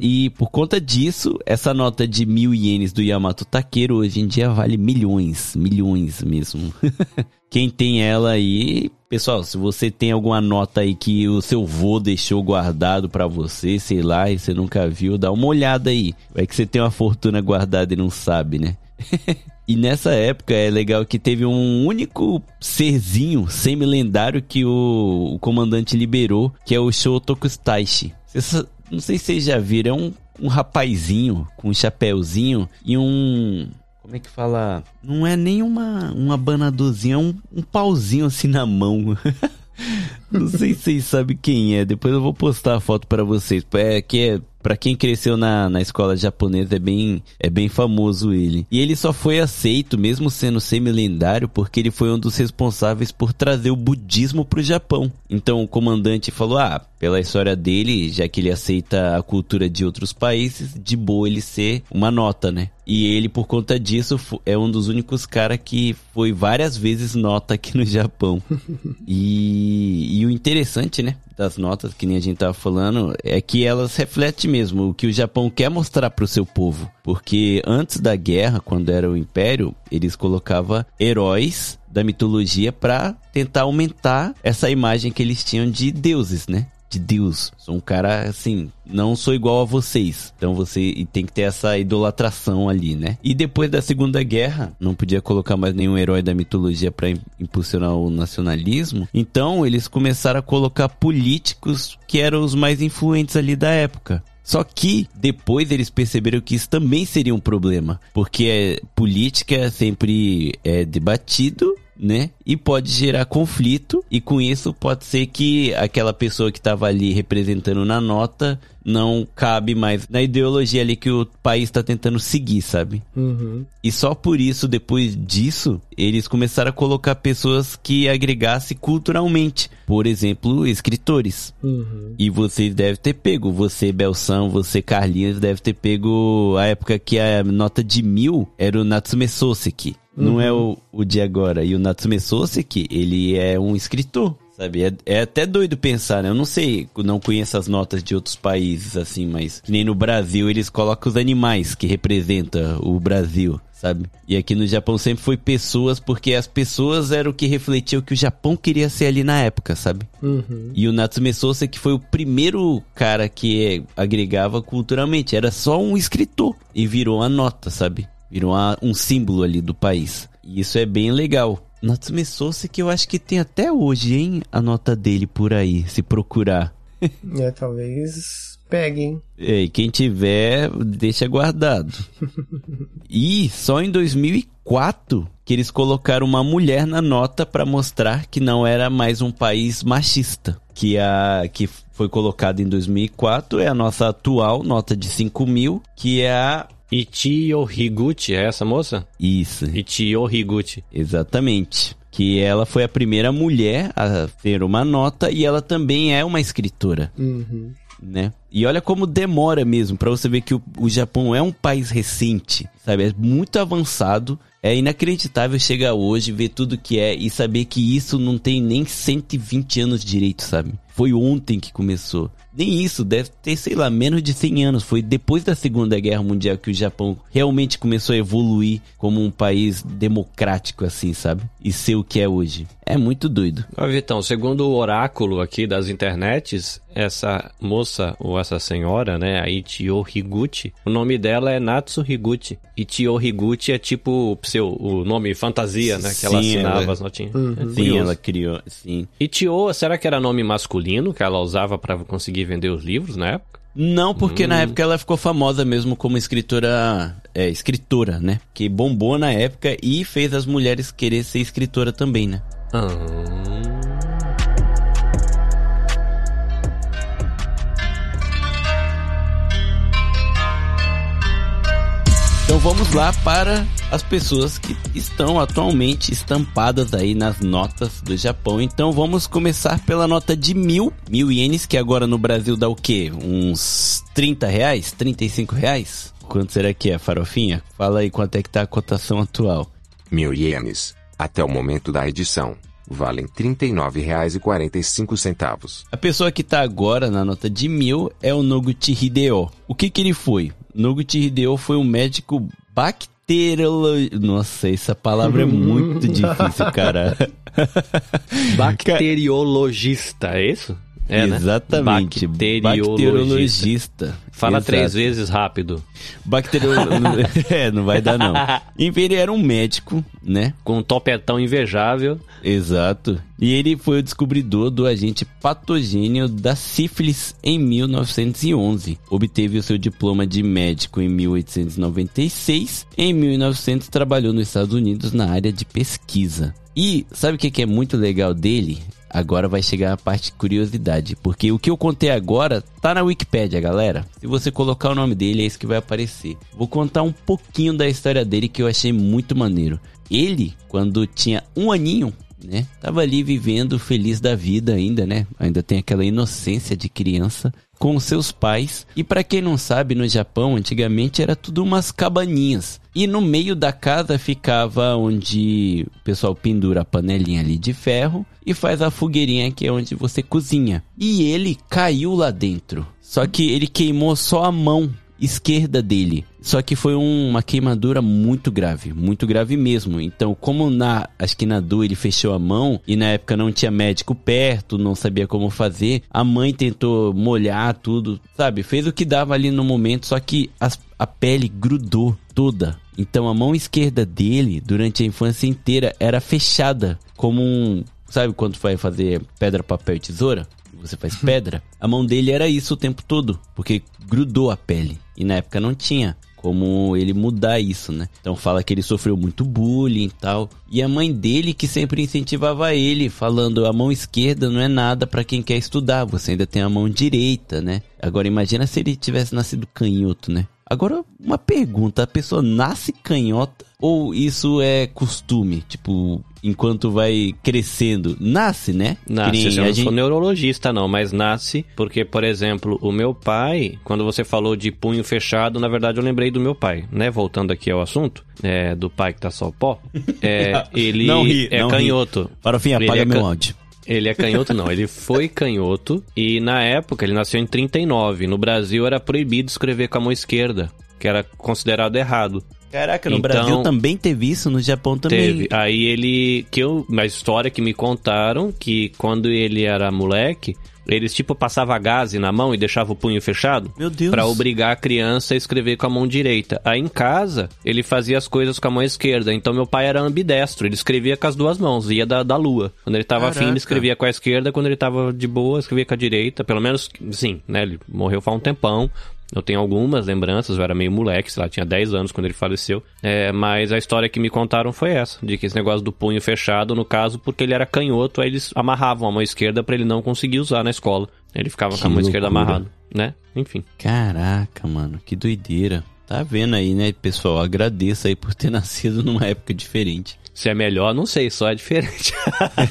E por conta disso, essa nota de mil ienes do Yamato Takeru hoje em dia vale milhões, milhões mesmo. Quem tem ela aí, pessoal, se você tem alguma nota aí que o seu vô deixou guardado pra você, sei lá, e você nunca viu, dá uma olhada aí. Vai que você tem uma fortuna guardada e não sabe, né? E nessa época é legal que teve um único serzinho semi-lendário que o, o comandante liberou, que é o Shotoku Taishi. Cês- Não sei se vocês já viram, é um, um rapazinho com um chapéuzinho e um... Como é que fala? Não é nem uma, um abanadorzinho, é um, um pauzinho assim na mão. Não sei se vocês sabem quem é. Depois eu vou postar a foto pra vocês. É que é Pra quem cresceu na, na escola japonesa é bem, é bem famoso ele. E ele só foi aceito, mesmo sendo semi-lendário, porque ele foi um dos responsáveis por trazer o budismo pro Japão. Então o comandante falou: ah, pela história dele, já que ele aceita a cultura de outros países, de boa ele ser uma nota, né? E ele, por conta disso, é um dos únicos caras que foi várias vezes nota aqui no Japão. e, e o interessante, né? Das notas, que nem a gente tava falando, é que elas refletem mesmo o que o Japão quer mostrar pro seu povo. Porque antes da guerra, quando era o Império, eles colocavam heróis da mitologia para tentar aumentar essa imagem que eles tinham de deuses, né? De Deus. Sou um cara assim, não sou igual a vocês. Então você tem que ter essa idolatração ali, né? E depois da Segunda Guerra, não podia colocar mais nenhum herói da mitologia para impulsionar o nacionalismo. Então eles começaram a colocar políticos que eram os mais influentes ali da época. Só que depois eles perceberam que isso também seria um problema, porque é, política sempre é debatido né? E pode gerar conflito, e com isso pode ser que aquela pessoa que estava ali representando na nota não cabe mais na ideologia ali que o país está tentando seguir, sabe? Uhum. E só por isso, depois disso, eles começaram a colocar pessoas que agregassem culturalmente. Por exemplo, escritores. Uhum. E vocês devem ter pego, você, Belção, você, Carlinhos, deve ter pego a época que a nota de mil era o Natsume Soseki. Não é o, o de agora. E o Natsume Soseki, ele é um escritor. Sabe, é, é, até doido pensar, né? Eu não sei, não conheço as notas de outros países, assim, mas nem no Brasil eles colocam os animais que representam o Brasil, sabe? E aqui no Japão sempre foi pessoas, porque as pessoas eram o que refletia o que o Japão queria ser ali na época, sabe? Uhum. E o Natsume Sosa que foi o primeiro cara que agregava culturalmente, era só um escritor e virou a nota, sabe? Virou uma, um símbolo ali do país. E isso é bem legal. Natsume Sosa que eu acho que tem até hoje, hein? A nota dele por aí, se procurar. é, talvez peguem. E quem tiver, deixa guardado. e só em 2004 que eles colocaram uma mulher na nota para mostrar que não era mais um país machista. Que a que foi colocada em 2004 é a nossa atual nota de 5 mil, que é a Ichio Higuchi, é essa moça? Isso. Ichio Higuchi. Exatamente. Que ela foi a primeira mulher a ter uma nota e ela também é uma escritora. Uhum. Né? E olha como demora mesmo, para você ver que o, o Japão é um país recente, sabe? É muito avançado. É inacreditável chegar hoje, ver tudo que é e saber que isso não tem nem 120 anos direito, sabe? Foi ontem que começou. Nem isso, deve ter, sei lá, menos de 100 anos. Foi depois da Segunda Guerra Mundial que o Japão realmente começou a evoluir como um país democrático, assim, sabe? E ser o que é hoje. É muito doido. Ó, Vitão, segundo o oráculo aqui das internets, essa moça, ou essa senhora, né, a Ichio Higuchi, o nome dela é Natsu Higuchi. Ichio Higuchi é tipo seu, o nome fantasia, né, que Sim, ela assinava ela- as notinhas. Uhum. É Sim, ela criou, sim. Ichio, será que era nome masculino que ela usava pra conseguir vender os livros na época? Não, porque Hum. na época ela ficou famosa mesmo como escritora, é, escritora, né? Que bombou na época e fez as mulheres querer ser escritora também, né? Ah. Então vamos lá para as pessoas que estão atualmente estampadas aí nas notas do Japão. Então vamos começar pela nota de mil, mil ienes, que agora no Brasil dá o quê? Uns 30 reais? 35 reais? Quanto será que é, Farofinha? Fala aí quanto é que tá a cotação atual. Mil ienes. Até o momento da edição. Valem R$ 39,45. A pessoa que tá agora na nota de mil é o Noguchi Hideo. O que que ele foi? Noguchi Hideo foi um médico bacteriologista. Nossa, essa palavra é muito difícil, cara. Bacteriologista, é isso? É, né? Exatamente. Bacteriologista. Bacteriologista. Fala Exato. três vezes rápido. Bacteriologista. é, não vai dar não. Enfim, ele era um médico, né? Com um topetão invejável. Exato. E ele foi o descobridor do agente patogênio da sífilis em 1911. Obteve o seu diploma de médico em 1896. Em 1900 trabalhou nos Estados Unidos na área de pesquisa. E sabe o que é muito legal dele? Agora vai chegar a parte de curiosidade, porque o que eu contei agora tá na Wikipédia, galera. Se você colocar o nome dele, é isso que vai aparecer. Vou contar um pouquinho da história dele que eu achei muito maneiro. Ele, quando tinha um aninho, né? Tava ali vivendo feliz da vida ainda, né? Ainda tem aquela inocência de criança com seus pais. E para quem não sabe, no Japão antigamente era tudo umas cabaninhas. E no meio da casa ficava onde o pessoal pendura a panelinha ali de ferro e faz a fogueirinha que é onde você cozinha. E ele caiu lá dentro. Só que ele queimou só a mão esquerda dele. Só que foi um, uma queimadura muito grave, muito grave mesmo. Então, como na dor ele fechou a mão e na época não tinha médico perto, não sabia como fazer, a mãe tentou molhar tudo, sabe? Fez o que dava ali no momento, só que as, a pele grudou toda. Então, a mão esquerda dele, durante a infância inteira, era fechada, como um. Sabe quando vai fazer pedra, papel e tesoura? Você faz pedra. A mão dele era isso o tempo todo, porque grudou a pele. E na época não tinha como ele mudar isso, né? Então fala que ele sofreu muito bullying e tal. E a mãe dele que sempre incentivava ele, falando a mão esquerda não é nada para quem quer estudar, você ainda tem a mão direita, né? Agora imagina se ele tivesse nascido canhoto, né? Agora, uma pergunta: a pessoa nasce canhota ou isso é costume? Tipo, enquanto vai crescendo, nasce, né? Nasce, eu não sou neurologista não, mas nasce porque, por exemplo, o meu pai, quando você falou de punho fechado, na verdade eu lembrei do meu pai, né? Voltando aqui ao assunto, é, do pai que tá só pó, é, ele não ri, é não canhoto. Ri. Para o fim, apaga é meu can... Ele é canhoto, não. Ele foi canhoto e na época ele nasceu em 39. No Brasil era proibido escrever com a mão esquerda, que era considerado errado. Caraca, no então, Brasil também teve isso, no Japão também. Teve. Aí ele. que eu, Uma história que me contaram que quando ele era moleque, eles, tipo, passavam gaze na mão e deixavam o punho fechado. Meu Deus. Pra obrigar a criança a escrever com a mão direita. Aí em casa, ele fazia as coisas com a mão esquerda. Então meu pai era ambidestro. Ele escrevia com as duas mãos, ia da, da lua. Quando ele tava Caraca. afim, ele escrevia com a esquerda. Quando ele tava de boa, escrevia com a direita. Pelo menos, sim, né? Ele morreu faz um tempão. Eu tenho algumas lembranças, eu era meio moleque, sei lá, tinha 10 anos quando ele faleceu. É, mas a história que me contaram foi essa, de que esse negócio do punho fechado, no caso, porque ele era canhoto, aí eles amarravam a mão esquerda para ele não conseguir usar na escola. Ele ficava que com a mão loucura. esquerda amarrado, né? Enfim. Caraca, mano, que doideira. Tá vendo aí, né, pessoal? Agradeço aí por ter nascido numa época diferente. Se é melhor, não sei, só é diferente.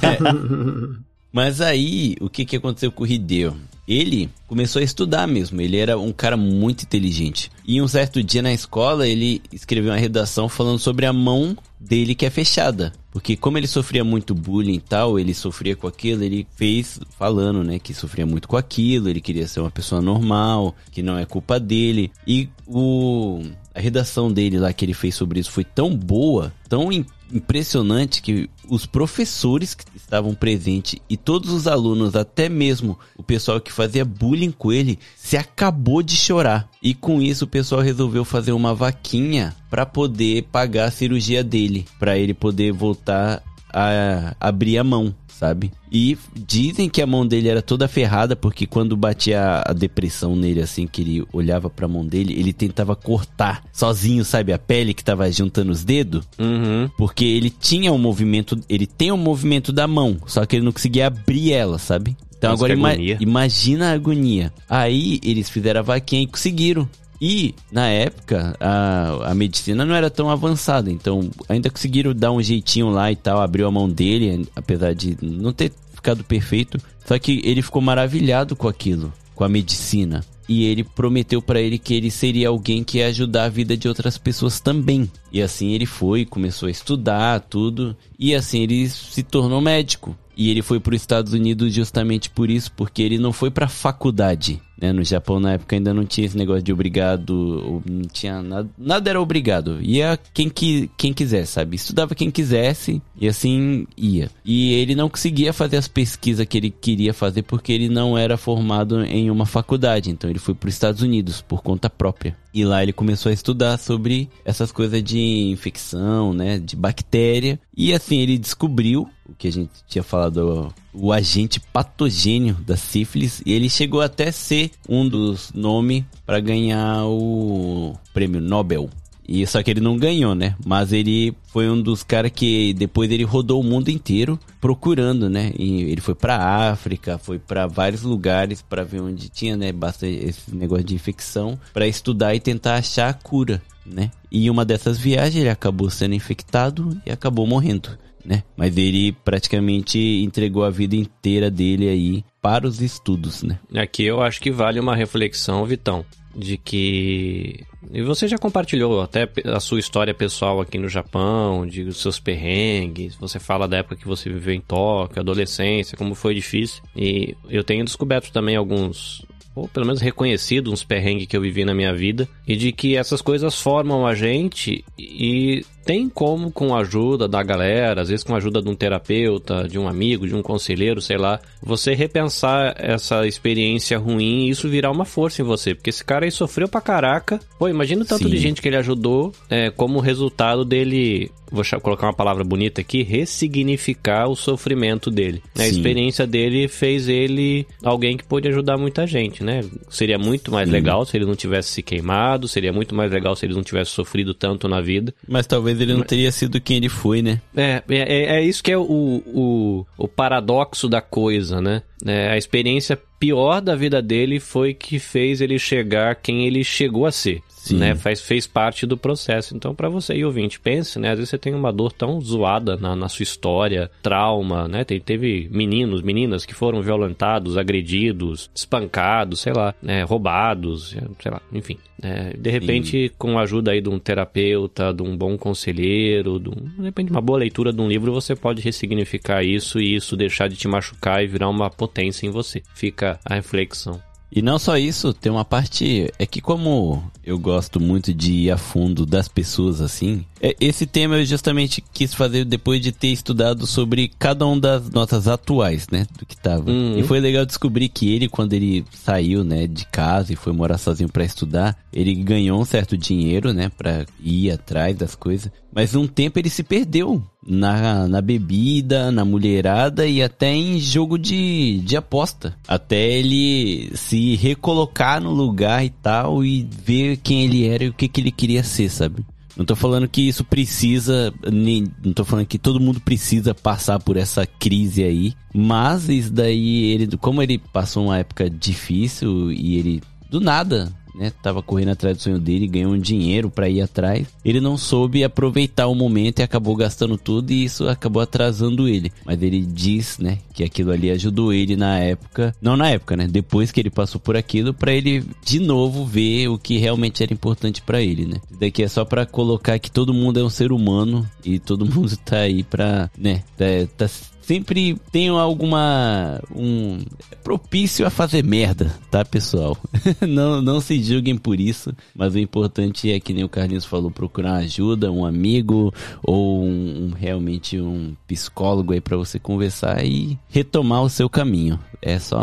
é. Mas aí, o que, que aconteceu com o Hideo? ele começou a estudar mesmo. Ele era um cara muito inteligente. E um certo dia na escola, ele escreveu uma redação falando sobre a mão dele que é fechada. Porque como ele sofria muito bullying e tal, ele sofria com aquilo, ele fez falando, né, que sofria muito com aquilo, ele queria ser uma pessoa normal, que não é culpa dele. E o a redação dele lá que ele fez sobre isso foi tão boa, tão impressionante que os professores que estavam presentes e todos os alunos, até mesmo o pessoal que fazia bullying com ele, se acabou de chorar. E com isso o pessoal resolveu fazer uma vaquinha para poder pagar a cirurgia dele, para ele poder voltar a abrir a mão sabe? E dizem que a mão dele era toda ferrada, porque quando batia a depressão nele, assim, que ele olhava pra mão dele, ele tentava cortar sozinho, sabe? A pele que tava juntando os dedos. Uhum. Porque ele tinha um movimento, ele tem um movimento da mão, só que ele não conseguia abrir ela, sabe? Então Nossa, agora ima imagina a agonia. Aí eles fizeram a vaquinha e conseguiram. E, na época, a, a medicina não era tão avançada, então ainda conseguiram dar um jeitinho lá e tal, abriu a mão dele, apesar de não ter ficado perfeito. Só que ele ficou maravilhado com aquilo, com a medicina. E ele prometeu para ele que ele seria alguém que ia ajudar a vida de outras pessoas também. E assim ele foi, começou a estudar tudo, e assim ele se tornou médico. E ele foi para os Estados Unidos justamente por isso, porque ele não foi para faculdade. Né? No Japão, na época, ainda não tinha esse negócio de obrigado, não tinha nada, nada era obrigado. Ia quem, que, quem quisesse, sabe? Estudava quem quisesse e assim ia. E ele não conseguia fazer as pesquisas que ele queria fazer porque ele não era formado em uma faculdade. Então ele foi para os Estados Unidos por conta própria. E lá ele começou a estudar sobre essas coisas de infecção, né, de bactéria. E assim ele descobriu o que a gente tinha falado, o agente patogênio da sífilis. E ele chegou até ser um dos nomes para ganhar o prêmio Nobel E só que ele não ganhou, né? Mas ele foi um dos caras que depois ele rodou o mundo inteiro procurando, né? E ele foi para África, foi para vários lugares para ver onde tinha, né, basta esse negócio de infecção, para estudar e tentar achar a cura, né? E uma dessas viagens ele acabou sendo infectado e acabou morrendo. Né? Mas ele praticamente entregou a vida inteira dele aí para os estudos, né? Aqui eu acho que vale uma reflexão, Vitão, de que e você já compartilhou até a sua história pessoal aqui no Japão, de os seus perrengues. Você fala da época que você viveu em Tóquio, adolescência, como foi difícil. E eu tenho descoberto também alguns ou pelo menos reconhecido uns perrengues que eu vivi na minha vida, e de que essas coisas formam a gente e tem como, com a ajuda da galera, às vezes com a ajuda de um terapeuta, de um amigo, de um conselheiro, sei lá, você repensar essa experiência ruim e isso virar uma força em você. Porque esse cara aí sofreu pra caraca. Pô, imagina o tanto Sim. de gente que ele ajudou, é, como resultado dele vou colocar uma palavra bonita aqui, ressignificar o sofrimento dele. A Sim. experiência dele fez ele alguém que pôde ajudar muita gente, né? Seria muito mais Sim. legal se ele não tivesse se queimado, seria muito mais legal se ele não tivesse sofrido tanto na vida. Mas talvez ele não teria sido quem ele foi, né? É, é, é- é isso que é o, o, o paradoxo da coisa, né? É, a experiência pior da vida dele foi que fez ele chegar quem ele chegou a ser. Sim. Né? Faz, fez parte do processo. Então, pra você aí, ouvinte, pense, né? Às vezes você tem uma dor tão zoada na, na sua história, trauma, né? Tem, teve meninos, meninas que foram violentados, agredidos, espancados, sei lá, né? roubados, sei lá, enfim. É, de repente, com a ajuda aí de um terapeuta, de um bom conselheiro, de, um, de repente uma boa leitura de um livro, você pode ressignificar isso e isso deixar de te machucar e virar uma potência em você. Fica a reflexão. E não só isso, tem uma parte. É que, como eu gosto muito de ir a fundo das pessoas assim, é, esse tema eu justamente quis fazer depois de ter estudado sobre cada um das notas atuais, né? Do que tava. Uhum. E foi legal descobrir que ele, quando ele saiu, né, de casa e foi morar sozinho pra estudar, ele ganhou um certo dinheiro, né, pra ir atrás das coisas. Mas um tempo ele se perdeu na, na bebida, na mulherada e até em jogo de, de aposta. Até ele se recolocar no lugar e tal e ver quem ele era e o que, que ele queria ser, sabe? Não tô falando que isso precisa, nem, não tô falando que todo mundo precisa passar por essa crise aí, mas isso daí, ele, como ele passou uma época difícil e ele, do nada, né, tava correndo atrás do sonho dele, ganhou um dinheiro pra ir atrás. Ele não soube aproveitar o momento e acabou gastando tudo e isso acabou atrasando ele. Mas ele diz, né, que aquilo ali ajudou ele na época, não na época, né, depois que ele passou por aquilo pra ele de novo ver o que realmente era importante pra ele, né? Isso daqui é só pra colocar que todo mundo é um ser humano e todo mundo tá aí pra, né, tá, tá sempre tem alguma um propício a fazer merda, tá, pessoal? não não se julguem por isso, mas o importante é que nem o Carlinhos falou, procurar ajuda, um amigo ou um, um- realmente um psicólogo aí pra você conversar e retomar o seu caminho. É só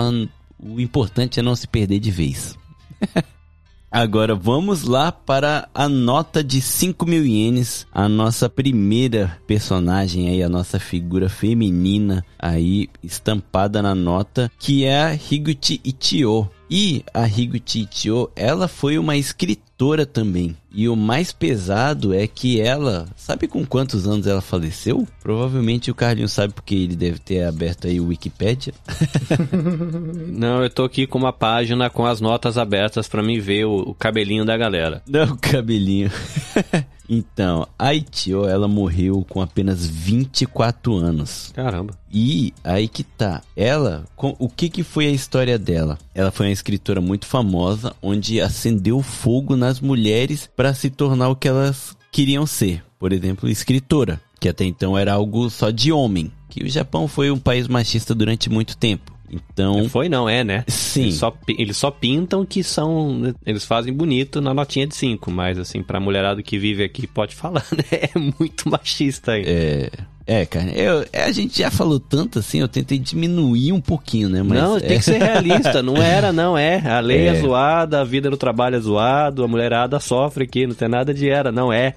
o importante é não se perder de vez. Agora vamos lá para a nota de 5 mil ienes, a nossa primeira personagem aí, a nossa figura feminina aí estampada na nota, que é a Higuchi Ichio. E a Higuchi Ichio, ela foi uma escritora também. E o mais pesado é que ela, sabe com quantos anos ela faleceu? Provavelmente o Carlinhos sabe porque ele deve ter aberto aí o Wikipedia. Não, eu tô aqui com uma página com as notas abertas pra mim ver o, o cabelinho da galera. Não, cabelinho. então, a Itio, ela morreu com apenas 24 anos. Caramba. E aí que tá. Ela, com- o que que foi a história dela? Ela foi uma escritora muito famosa, onde acendeu fogo nas mulheres para se tornar o que elas queriam ser. Por exemplo, escritora, que até então era algo só de homem. Que o Japão foi um país machista durante muito tempo. Então, Foi não, é, né? sim. Eles só, eles só pintam que são. Eles fazem bonito na notinha de 5, mas assim, pra mulherada que vive aqui, pode falar, né? É muito machista aí. É, é, cara, eu, é, a gente já falou tanto assim, eu tentei diminuir um pouquinho, né? Mas não, é, tem que ser realista. Não era, não é. A lei é. É. zoada, a vida no trabalho é zoado, a mulherada sofre aqui, não tem nada de era, não é.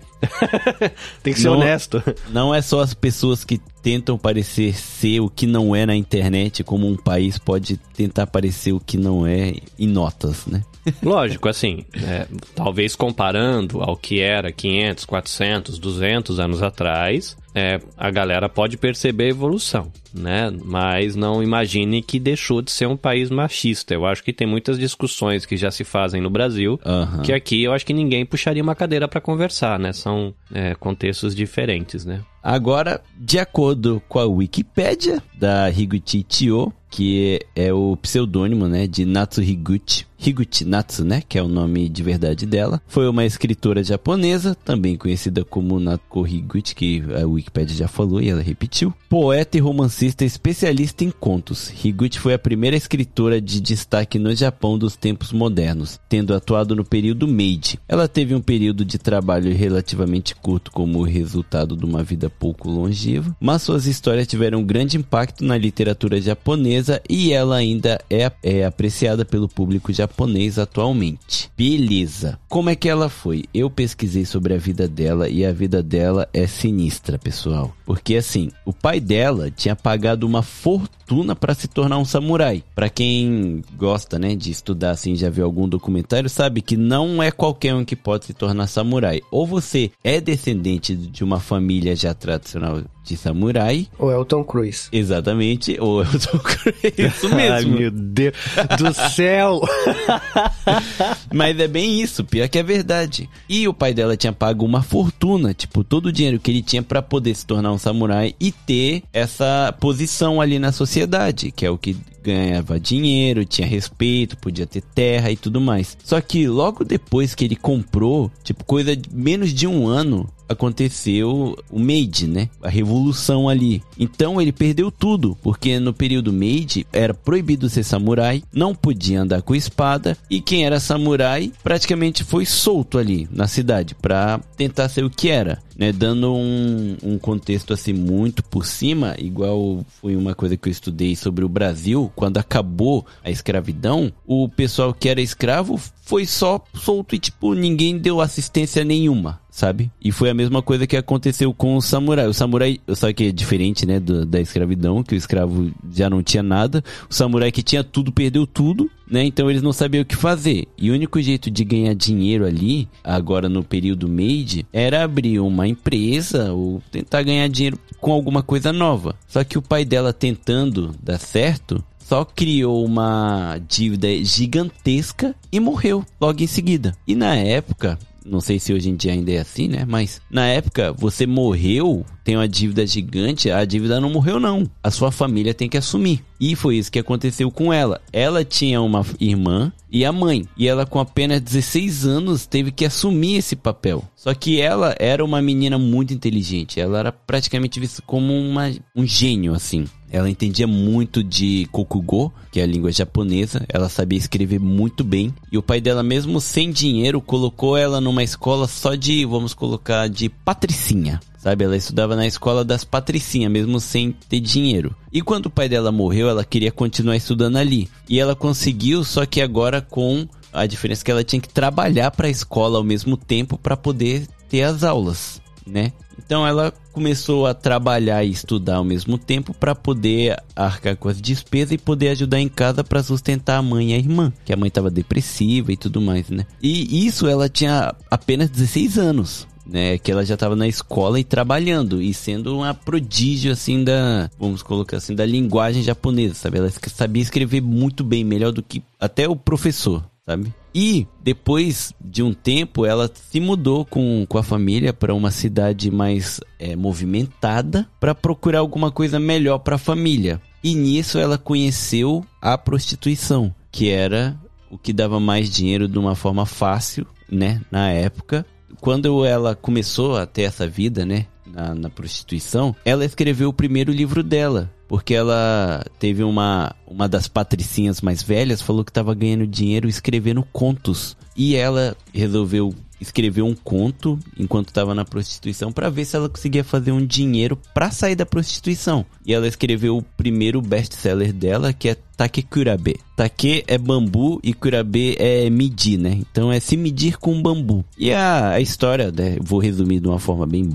Tem que ser Não- honesto. Não é só as pessoas que tentam parecer ser o que não é na internet, como um país pode tentar parecer o que não é em notas, né? Lógico, assim, é, talvez comparando ao que era 500, 400, 200 anos atrás, é, a galera pode perceber a evolução, né? Mas não imagine que deixou de ser um país machista. Eu acho que tem muitas discussões que já se fazem no Brasil, Aham. que aqui eu acho que ninguém puxaria uma cadeira para conversar, né? São é, contextos diferentes, né? Agora, de acordo com a Wikipédia da Higuchi Chio, que é o pseudônimo, né, de Natsu Higuchi, Higuchi Natsu, né, que é o nome de verdade dela, foi uma escritora japonesa, também conhecida como Natsuko Higuchi, que a Wikipédia já falou e ela repetiu. Poeta e romancista especialista em contos, Higuchi foi a primeira escritora de destaque no Japão dos tempos modernos, tendo atuado no período Meiji. Ela teve um período de trabalho relativamente curto como resultado de uma vida pouco longeva, mas suas histórias tiveram um grande impacto na literatura japonesa e ela ainda é, é apreciada pelo público japonês atualmente. Beleza. Como é que ela foi? Eu pesquisei sobre a vida dela e a vida dela é sinistra, pessoal. Porque assim, o pai dela tinha pagado uma fortuna para se tornar um samurai. Para quem gosta, né, de estudar assim, já viu algum documentário, sabe que não é qualquer um que pode se tornar samurai. Ou você é descendente de uma família já tradicional de samurai, Ou é o Tom Cruise. exatamente, ou eu tô isso mesmo. Ai, meu Deus do céu! Mas é bem isso, pior que é verdade. E o pai dela tinha pago uma fortuna, tipo, todo o dinheiro que ele tinha pra poder se tornar um samurai e ter essa posição ali na sociedade, que é o que ganhava dinheiro, tinha respeito, podia ter terra e tudo mais. Só que logo depois que ele comprou, tipo, coisa de menos de um ano, aconteceu o Meiji, né? A revolução ali. Então ele perdeu tudo, porque no período Meiji era proibido ser samurai, não podia andar com espada e quem era samurai praticamente foi solto ali na cidade pra tentar ser o que era. Né, dando um, um contexto assim muito por cima, igual foi uma coisa que eu estudei sobre o Brasil, quando acabou a escravidão, o pessoal que era escravo foi só solto e tipo ninguém deu assistência nenhuma, sabe? E foi a mesma coisa que aconteceu com o samurai. O samurai, só que é diferente, né, do- da escravidão, que o escravo já não tinha nada. O samurai que tinha tudo perdeu tudo, né? Então eles não sabiam o que fazer. E o único jeito de ganhar dinheiro ali, agora no período Meiji, era abrir uma empresa ou tentar ganhar dinheiro com alguma coisa nova. Só que o pai dela tentando dar certo, só criou uma dívida gigantesca e morreu logo em seguida. E na época, não sei se hoje em dia ainda é assim, né? Mas na época, você morreu, tem uma dívida gigante, a dívida não morreu não. A sua família tem que assumir. E foi isso que aconteceu com ela. Ela tinha uma irmã e a mãe. E ela com apenas 16 anos teve que assumir esse papel. Só que ela era uma menina muito inteligente. Ela era praticamente vista como uma, um gênio assim. Ela entendia muito de Kokugo, que é a língua japonesa. Ela sabia escrever muito bem. E o pai dela, mesmo sem dinheiro, colocou ela numa escola só de, vamos colocar, de patricinha. Sabe, ela estudava na escola das patricinhas, mesmo sem ter dinheiro. E quando o pai dela morreu, ela queria continuar estudando ali. E ela conseguiu, só que agora com a diferença que ela tinha que trabalhar para a escola ao mesmo tempo para poder ter as aulas, né? Então ela começou a trabalhar e estudar ao mesmo tempo para poder arcar com as despesas e poder ajudar em casa para sustentar a mãe e a irmã, que a mãe estava depressiva e tudo mais, né? E isso ela tinha apenas 16 anos né, que ela já estava na escola e trabalhando e sendo uma prodígio assim da, vamos colocar assim, da linguagem japonesa, sabe? Ela sabia escrever muito bem, melhor do que até o professor, sabe? E depois de um tempo, ela se mudou com, com a família para uma cidade mais é, movimentada para procurar alguma coisa melhor para a família. E nisso ela conheceu a prostituição, que era o que dava mais dinheiro de uma forma fácil, né, na época quando ela começou a ter essa vida, né, na, na prostituição, ela escreveu o primeiro livro dela. Porque ela teve uma, uma das patricinhas mais velhas, falou que estava ganhando dinheiro escrevendo contos. E ela resolveu escrever um conto enquanto estava na prostituição para ver se ela conseguia fazer um dinheiro para sair da prostituição. E ela escreveu o primeiro best-seller dela, que é Take Kurabe. Take é bambu e Kurabe é medir, né? Então é se medir com bambu. E a, a história, né, vou resumir de uma forma bem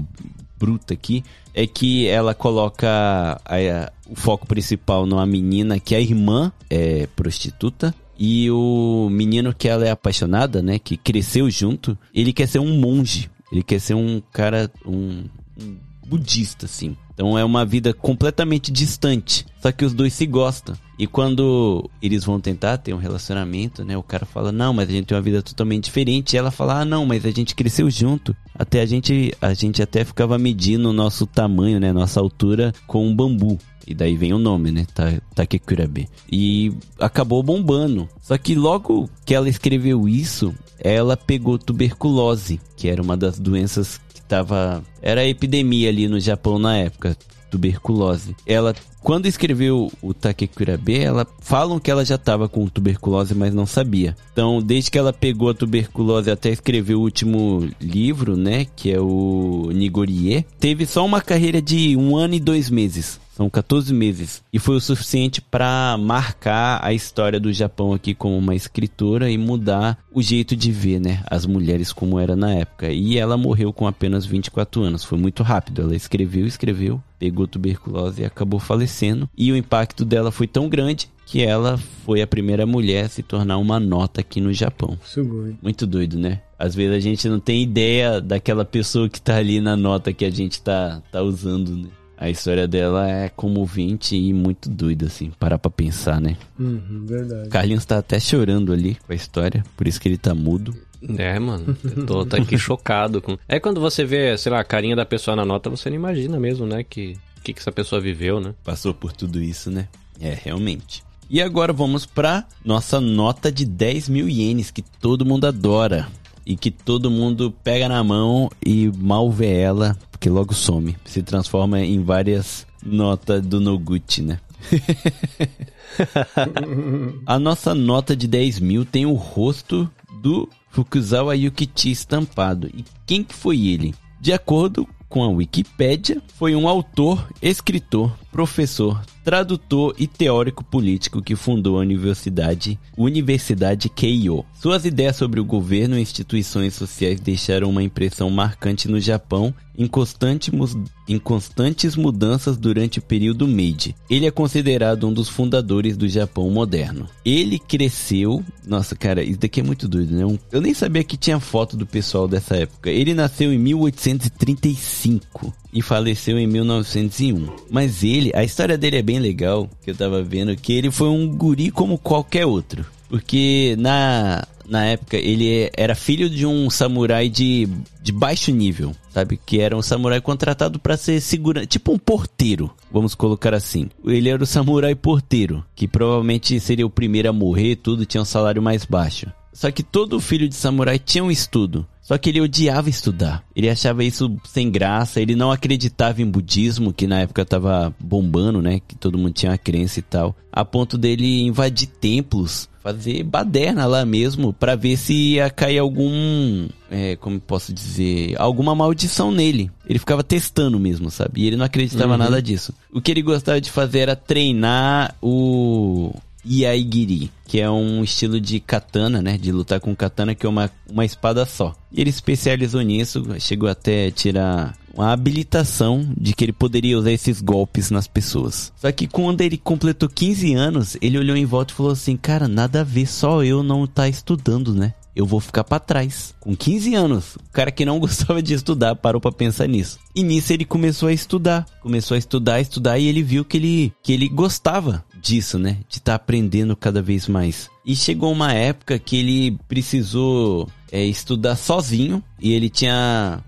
bruta aqui, é que ela coloca a, a, o foco principal numa menina que a irmã é prostituta e o menino que ela é apaixonada, né, que cresceu junto, ele quer ser um monge, ele quer ser um cara, um budista, assim. Então é uma vida completamente distante. Só que os dois se gostam. E quando eles vão tentar ter um relacionamento, né? O cara fala, não, mas a gente tem uma vida totalmente diferente. E ela fala, ah, não, mas a gente cresceu junto. Até a gente, a gente até ficava medindo o nosso tamanho, né? Nossa altura com um bambu. E daí vem o nome, né? Takekurabe. E acabou bombando. Só que logo que ela escreveu isso, ela pegou tuberculose, que era uma das doenças tava. Era epidemia ali no Japão na época. Tuberculose. Ela, quando escreveu o Takekurabe, ela falam que ela já estava com tuberculose, mas não sabia. Então, desde que ela pegou a tuberculose até escrever o último livro, né, que é o Nigorie, teve só uma carreira de um ano e dois meses. São 14 meses. E foi o suficiente para marcar a história do Japão aqui como uma escritora e mudar o jeito de ver, né, as mulheres como era na época. E ela morreu com apenas 24 anos. Foi muito rápido. Ela escreveu, escreveu, pegou tuberculose e acabou falecendo. E o impacto dela foi tão grande que ela foi a primeira mulher a se tornar uma nota aqui no Japão. Sugoi. Muito doido, né? Às vezes a gente não tem ideia daquela pessoa que tá ali na nota que a gente tá, tá usando, né? A história dela é comovente e muito doida, assim, parar pra pensar, né? Uhum, verdade. Carlinhos tá até chorando ali com a história, por isso que ele tá mudo. É, mano, eu tô, tô aqui chocado com. É quando você vê, sei lá, a carinha da pessoa na nota, você não imagina mesmo, né? Que que, que essa pessoa viveu, né? Passou por tudo isso, né? É, realmente. E agora vamos pra nossa nota de 10 mil ienes, que todo mundo adora. E que todo mundo pega na mão e mal vê ela, porque logo some. Se transforma em várias notas do Noguchi, né? A nossa nota de 10 mil tem o rosto do Fukuzawa Yukichi estampado. E quem que foi ele? De acordo com a Wikipédia, foi um autor, escritor, professor, tradutor e teórico político que fundou a Universidade Universidade Keio. Suas ideias sobre o governo e instituições sociais deixaram uma impressão marcante no Japão em, constante em constantes mudanças durante o período Meiji. Ele é considerado um dos fundadores do Japão moderno. Ele cresceu. Nossa, cara, isso daqui é muito doido, né? Eu nem sabia que tinha foto do pessoal dessa época. Ele nasceu em 1835 e faleceu em 1901. Mas ele, a história dele é bem legal, que eu tava vendo, que ele foi um guri como qualquer outro. Porque na, na época ele era filho de um samurai de, de baixo nível, sabe? Que era um samurai contratado para ser segura, tipo um porteiro, vamos colocar assim. Ele era o samurai porteiro, que provavelmente seria o primeiro a morrer, tudo tinha um salário mais baixo. Só que todo filho de samurai tinha um estudo. Só que ele odiava estudar. Ele achava isso sem graça, ele não acreditava em budismo, que na época tava bombando, né? Que todo mundo tinha uma crença e tal. A ponto dele invadir templos, fazer baderna lá mesmo, para ver se ia cair algum. É, como posso dizer? Alguma maldição nele. Ele ficava testando mesmo, sabe? E ele não acreditava uhum. nada disso. O que ele gostava de fazer era treinar o Yaigiri, que é um estilo de katana, né? De lutar com katana, que é uma, uma espada só. Ele especializou nisso, chegou até tirar uma habilitação de que ele poderia usar esses golpes nas pessoas. Só que quando ele completou 15 anos, ele olhou em volta e falou assim: Cara, nada a ver, só eu não tá estudando, né? eu vou ficar para trás. Com 15 anos, o cara que não gostava de estudar parou para pensar nisso. E nisso ele começou a estudar, começou a estudar, estudar e ele viu que ele que ele gostava disso, né? De estar tá aprendendo cada vez mais. E chegou uma época que ele precisou é, estudar sozinho e ele tinha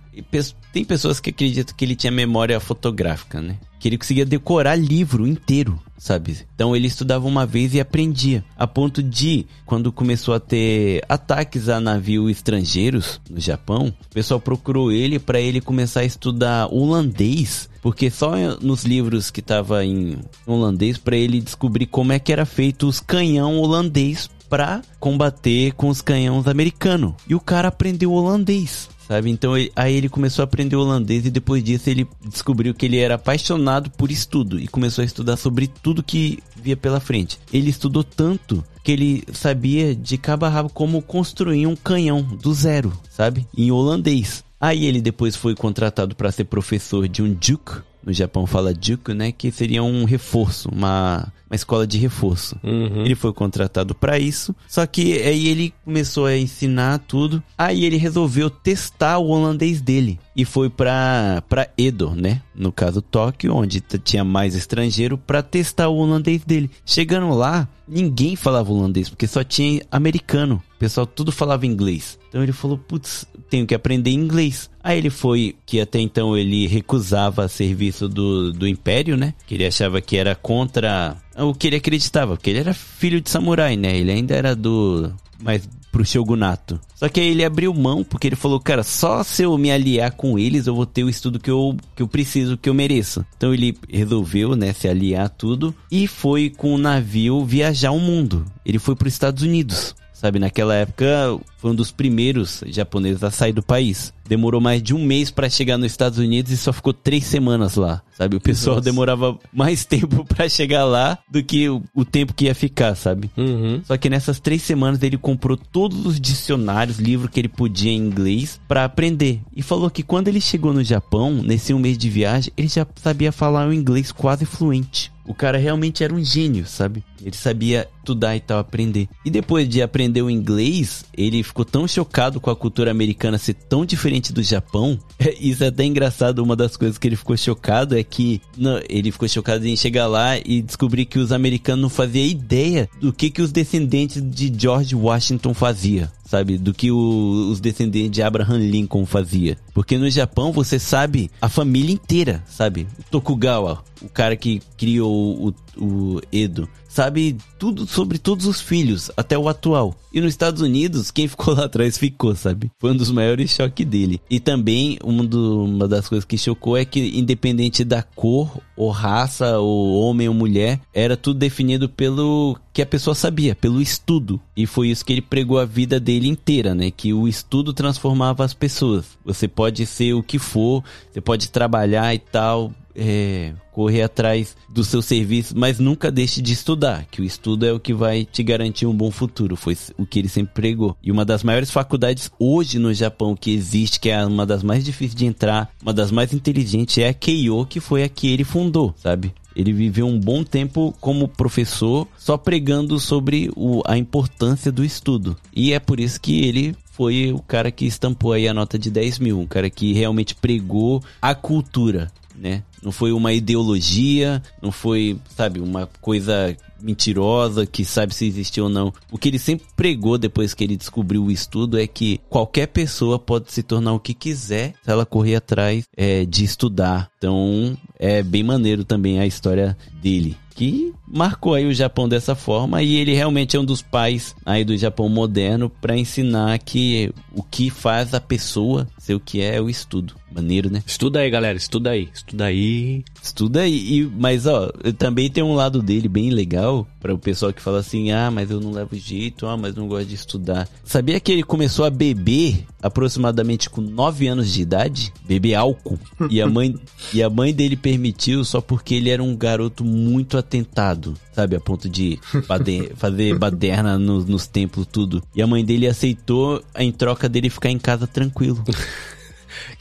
tem pessoas que acreditam que ele tinha memória fotográfica, né? Que ele conseguia decorar livro inteiro sabe? Então ele estudava uma vez e aprendia, a ponto de quando começou a ter ataques a navios estrangeiros no Japão, o pessoal procurou ele para ele começar a estudar holandês, porque só nos livros que tava em holandês para ele descobrir como é que era feito os canhão holandês pra combater com os canhões americanos. E o cara aprendeu holandês. Sabe? Então ele- aí ele começou a aprender holandês e depois disso ele descobriu que ele era apaixonado por estudo e começou a estudar sobre tudo que via pela frente. Ele estudou tanto que ele sabia de cabo a rabo como construir um canhão do zero, sabe? Em holandês. Aí ele depois foi contratado para ser professor de um juk. No Japão fala juk, né? Que seria um reforço, uma, uma escola de reforço. Uhum. Ele foi contratado para isso. Só que aí ele começou a ensinar tudo. Aí ele resolveu testar o holandês dele e foi pra para Edo, né? No caso Tóquio, onde tinha mais estrangeiro pra testar o holandês dele. Chegando lá, ninguém falava holandês porque só tinha americano. O pessoal tudo falava inglês. Então ele falou: "Putz, tenho que aprender inglês". Aí ele foi que até então ele recusava serviço do, do império, né? Que ele achava que era contra o que ele acreditava, porque ele era filho de samurai, né? Ele ainda era do mais pro shogunato. Só que aí ele abriu mão porque ele falou, cara, só se eu me aliar com eles eu vou ter o estudo que eu, que eu preciso, que eu mereço. Então ele resolveu, né, se aliar a tudo e foi com o navio viajar o mundo. Ele foi para os Estados Unidos. Sabe, naquela época foi um dos primeiros japoneses a sair do país. Demorou mais de um mês pra chegar nos Estados Unidos e só ficou três semanas lá. Sabe, o pessoal Nossa. demorava mais tempo pra chegar lá do que o, o tempo que ia ficar, sabe? Uhum. Só que nessas três semanas ele comprou todos os dicionários, livros que ele podia em inglês pra aprender. E falou que quando ele chegou no Japão, nesse um mês de viagem, ele já sabia falar o inglês quase fluente. O cara realmente era um gênio, sabe? Ele sabia estudar e tal, aprender. E depois de aprender o inglês, ele ficou tão chocado com a cultura americana ser tão diferente do Japão. Isso é até engraçado. Uma das coisas que ele ficou chocado é que não, ele ficou chocado em chegar lá e descobrir que os americanos não faziam ideia do que, que os descendentes de George Washington fazia sabe? Do que o- os descendentes de Abraham Lincoln fazia. Porque no Japão você sabe a família inteira, sabe? Tokugawa, o cara que criou o, o Edo, sabe tudo sobre todos os filhos, até o atual. E nos Estados Unidos, quem ficou lá atrás ficou, sabe? Foi um dos maiores choques dele. E também, uma, do- uma das coisas que chocou é que, independente da cor, ou raça, ou homem ou mulher, era tudo definido pelo que a pessoa sabia, pelo estudo. E foi isso que ele pregou a vida dele inteira, né? Que o estudo transformava as pessoas. Você pode ser o que for, você pode trabalhar e tal, é, correr atrás do seu serviço, mas nunca deixe de estudar, que o estudo é o que vai te garantir um bom futuro. Foi o que ele sempre pregou. E uma das maiores faculdades hoje no Japão que existe, que é uma das mais difíceis de entrar, uma das mais inteligentes, é a Keio, que foi a que ele fundou, sabe? Ele viveu um bom tempo como professor, só pregando sobre o- a importância do estudo. E é por isso que ele foi o cara que estampou aí a nota de 10 mil, um cara que realmente pregou a cultura, né? Não foi uma ideologia, não foi, sabe, uma coisa mentirosa que sabe se existiu ou não. O que ele sempre pregou depois que ele descobriu o estudo é que qualquer pessoa pode se tornar o que quiser se ela correr atrás é, de estudar. Então é bem maneiro também a história dele. Que marcou aí o Japão dessa forma e ele realmente é um dos pais aí do Japão moderno para ensinar que o que faz a pessoa ser o que é é o estudo. Maneiro, né? Estuda aí, galera. Estuda aí. Estuda aí. Estuda aí, e, mas ó, também tem um lado dele bem legal para o pessoal que fala assim: "Ah, mas eu não levo jeito, ah, mas não gosto de estudar". Sabia que ele começou a beber aproximadamente com 9 anos de idade, beber álcool, e a mãe e a mãe dele permitiu só porque ele era um garoto muito atentado, sabe, a ponto de bade- fazer baderna no- nos templos tudo. E a mãe dele aceitou em troca dele ficar em casa tranquilo.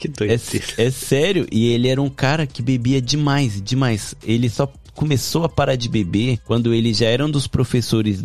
Que É, doideira. é sério, e ele era um cara que bebia demais, demais. Ele só começou a parar de beber quando ele já era um dos professores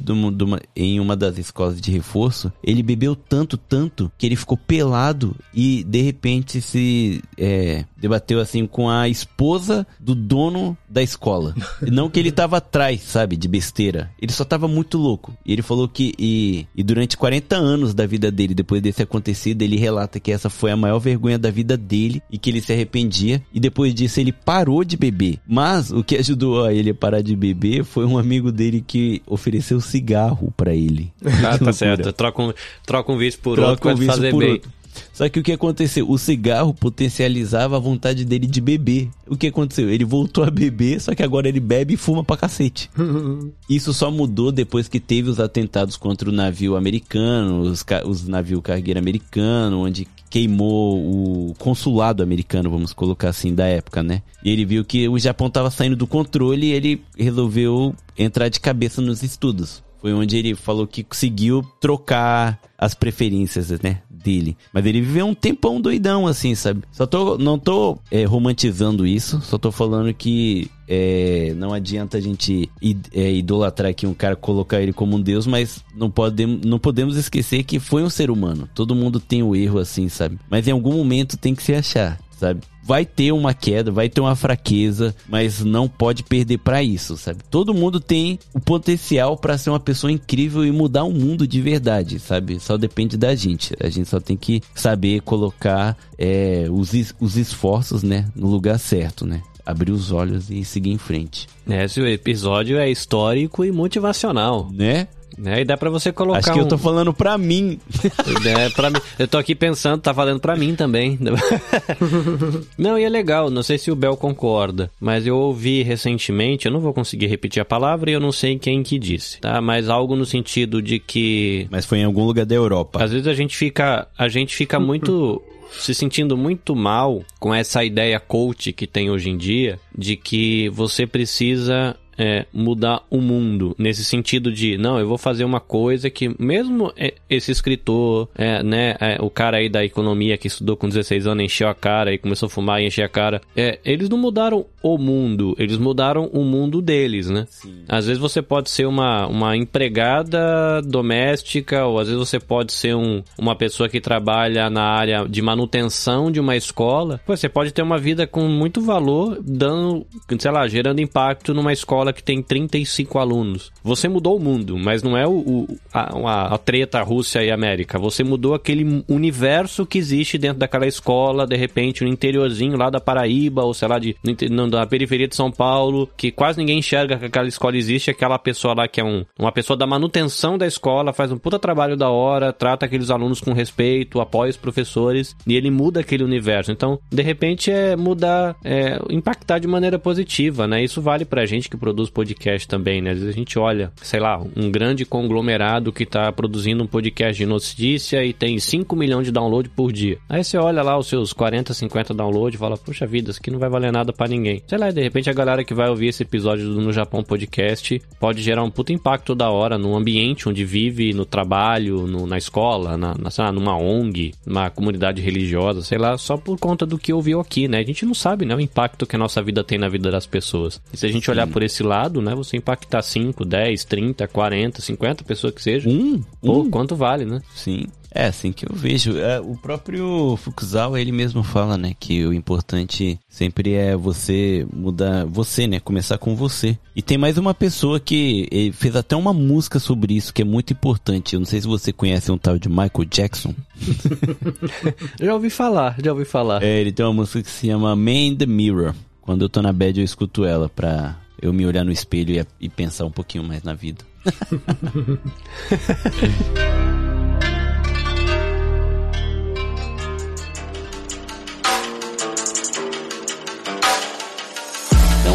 em uma das escolas de reforço. Ele bebeu tanto, tanto, que ele ficou pelado e de repente se é, debateu assim com a esposa do dono da escola. Não que ele tava atrás, sabe, de besteira. Ele só tava muito louco. E ele falou que, e, e durante 40 anos da vida dele, depois desse acontecido, ele relata que essa foi a maior vergonha da vida dele e que ele se arrependia. E depois disso ele parou de beber. Mas o que ajudou a ele a parar de beber foi um amigo dele que ofereceu cigarro pra ele. Ah, tá certo. Troca um, troca um vício por Troca outro, um vício fazer por bem. outro. Só que o que aconteceu? O cigarro potencializava a vontade dele de beber. O que aconteceu? Ele voltou a beber, só que agora ele bebe e fuma pra cacete. Isso só mudou depois que teve os atentados contra o navio americano, os, os navios cargueiro americano, onde queimou o consulado americano, vamos colocar assim, da época, né? E ele viu que o Japão tava saindo do controle e ele resolveu entrar de cabeça nos estudos. Foi onde ele falou que conseguiu trocar as preferências, né, dele. Mas ele viveu um tempão doidão, assim, sabe? Só tô, não tô é, romantizando isso, só tô falando que é, não adianta a gente é, idolatrar aqui um cara, colocar ele como um deus, mas não, podemos não podemos esquecer que foi um ser humano. Todo mundo tem o erro, assim, sabe? Mas em algum momento tem que se achar, sabe? Vai ter uma queda, vai ter uma fraqueza, mas não pode perder pra isso, sabe? Todo mundo tem o potencial pra ser uma pessoa incrível e mudar o mundo de verdade, sabe? Só depende da gente. A gente só tem que saber colocar é, os, es- os esforços, né, no lugar certo, né? Abrir os olhos e seguir em frente, Esse episódio é histórico e motivacional, né? Né? E dá pra você colocar Acho que eu um- tô falando pra mim. É, pra mim. Eu tô aqui pensando, tá valendo pra mim também. não, e é legal, não sei se o Bel concorda, mas eu ouvi recentemente, eu não vou conseguir repetir a palavra e eu não sei quem que disse, tá? Mas algo no sentido de que Mas foi em algum lugar da Europa. às vezes a gente fica, a gente fica muito se sentindo muito mal com essa ideia coach que tem hoje em dia de que você precisa é, mudar o mundo nesse sentido de não eu vou fazer uma coisa que mesmo é, esse escritor é, né é, o cara aí da economia que estudou com 16 anos encheu a cara e começou a fumar e encher a cara é, eles não mudaram o mundo eles mudaram o mundo deles né às vezes você pode ser uma, uma empregada doméstica, ou às vezes você pode ser um, uma pessoa que trabalha na área de manutenção de uma escola. Pô, você pode ter uma vida com muito valor, dando, sei lá, gerando impacto numa escola que tem 35 alunos. Você mudou o mundo, mas não é o, o- a, a- treta Rússia e América. Você mudou aquele universo que existe dentro daquela escola, de repente, no interiorzinho lá da Paraíba, ou sei lá, de, no- da periferia de São Paulo, que quase ninguém enxerga que aquela escola existe, aquela pessoa lá que é um, uma pessoa da manutenção da escola, faz um puta trabalho da hora, trata aqueles alunos com respeito, apoia os professores, e ele muda aquele universo. Então, de repente, é mudar, é, impactar de maneira positiva, né? Isso vale pra gente que produz podcast também, né? Às vezes a gente olha, sei lá, um grande conglomerado que tá produzindo um podcast de notícia e tem 5 milhões de download por dia. Aí você olha lá os seus 40, 50 downloads e fala, puxa vida, isso aqui não vai valer nada pra ninguém. Sei lá, de repente a galera que vai ouvir esse episódio do No Japão Podcast pode gerar um puta impacto da hora no ambiente onde vive, no trabalho, no- na escola, na, na, sei lá, numa ONG, numa comunidade religiosa, sei lá, só por conta do que ouviu aqui, né? A gente não sabe, né, o impacto que a nossa vida tem na vida das pessoas. E se a gente olhar por esse lado, né, você impactar 5, 10, 30, 40, 50 pessoas que sejam, Um? pô, Um? quanto vale, né? Sim. É assim que eu vejo. É, o próprio Fukuzawa, ele mesmo fala, né, que o importante sempre é você mudar, você, né, começar com você. E tem mais uma pessoa que ele fez até uma música sobre isso, que é muito importante. Eu não sei se você conhece um tal de Michael Jackson. Já ouvi falar, já ouvi falar. É, ele tem uma música que se chama Man in the Mirror. Quando eu tô na bad, eu escuto ela pra eu me olhar no espelho e, e pensar um pouquinho mais na vida.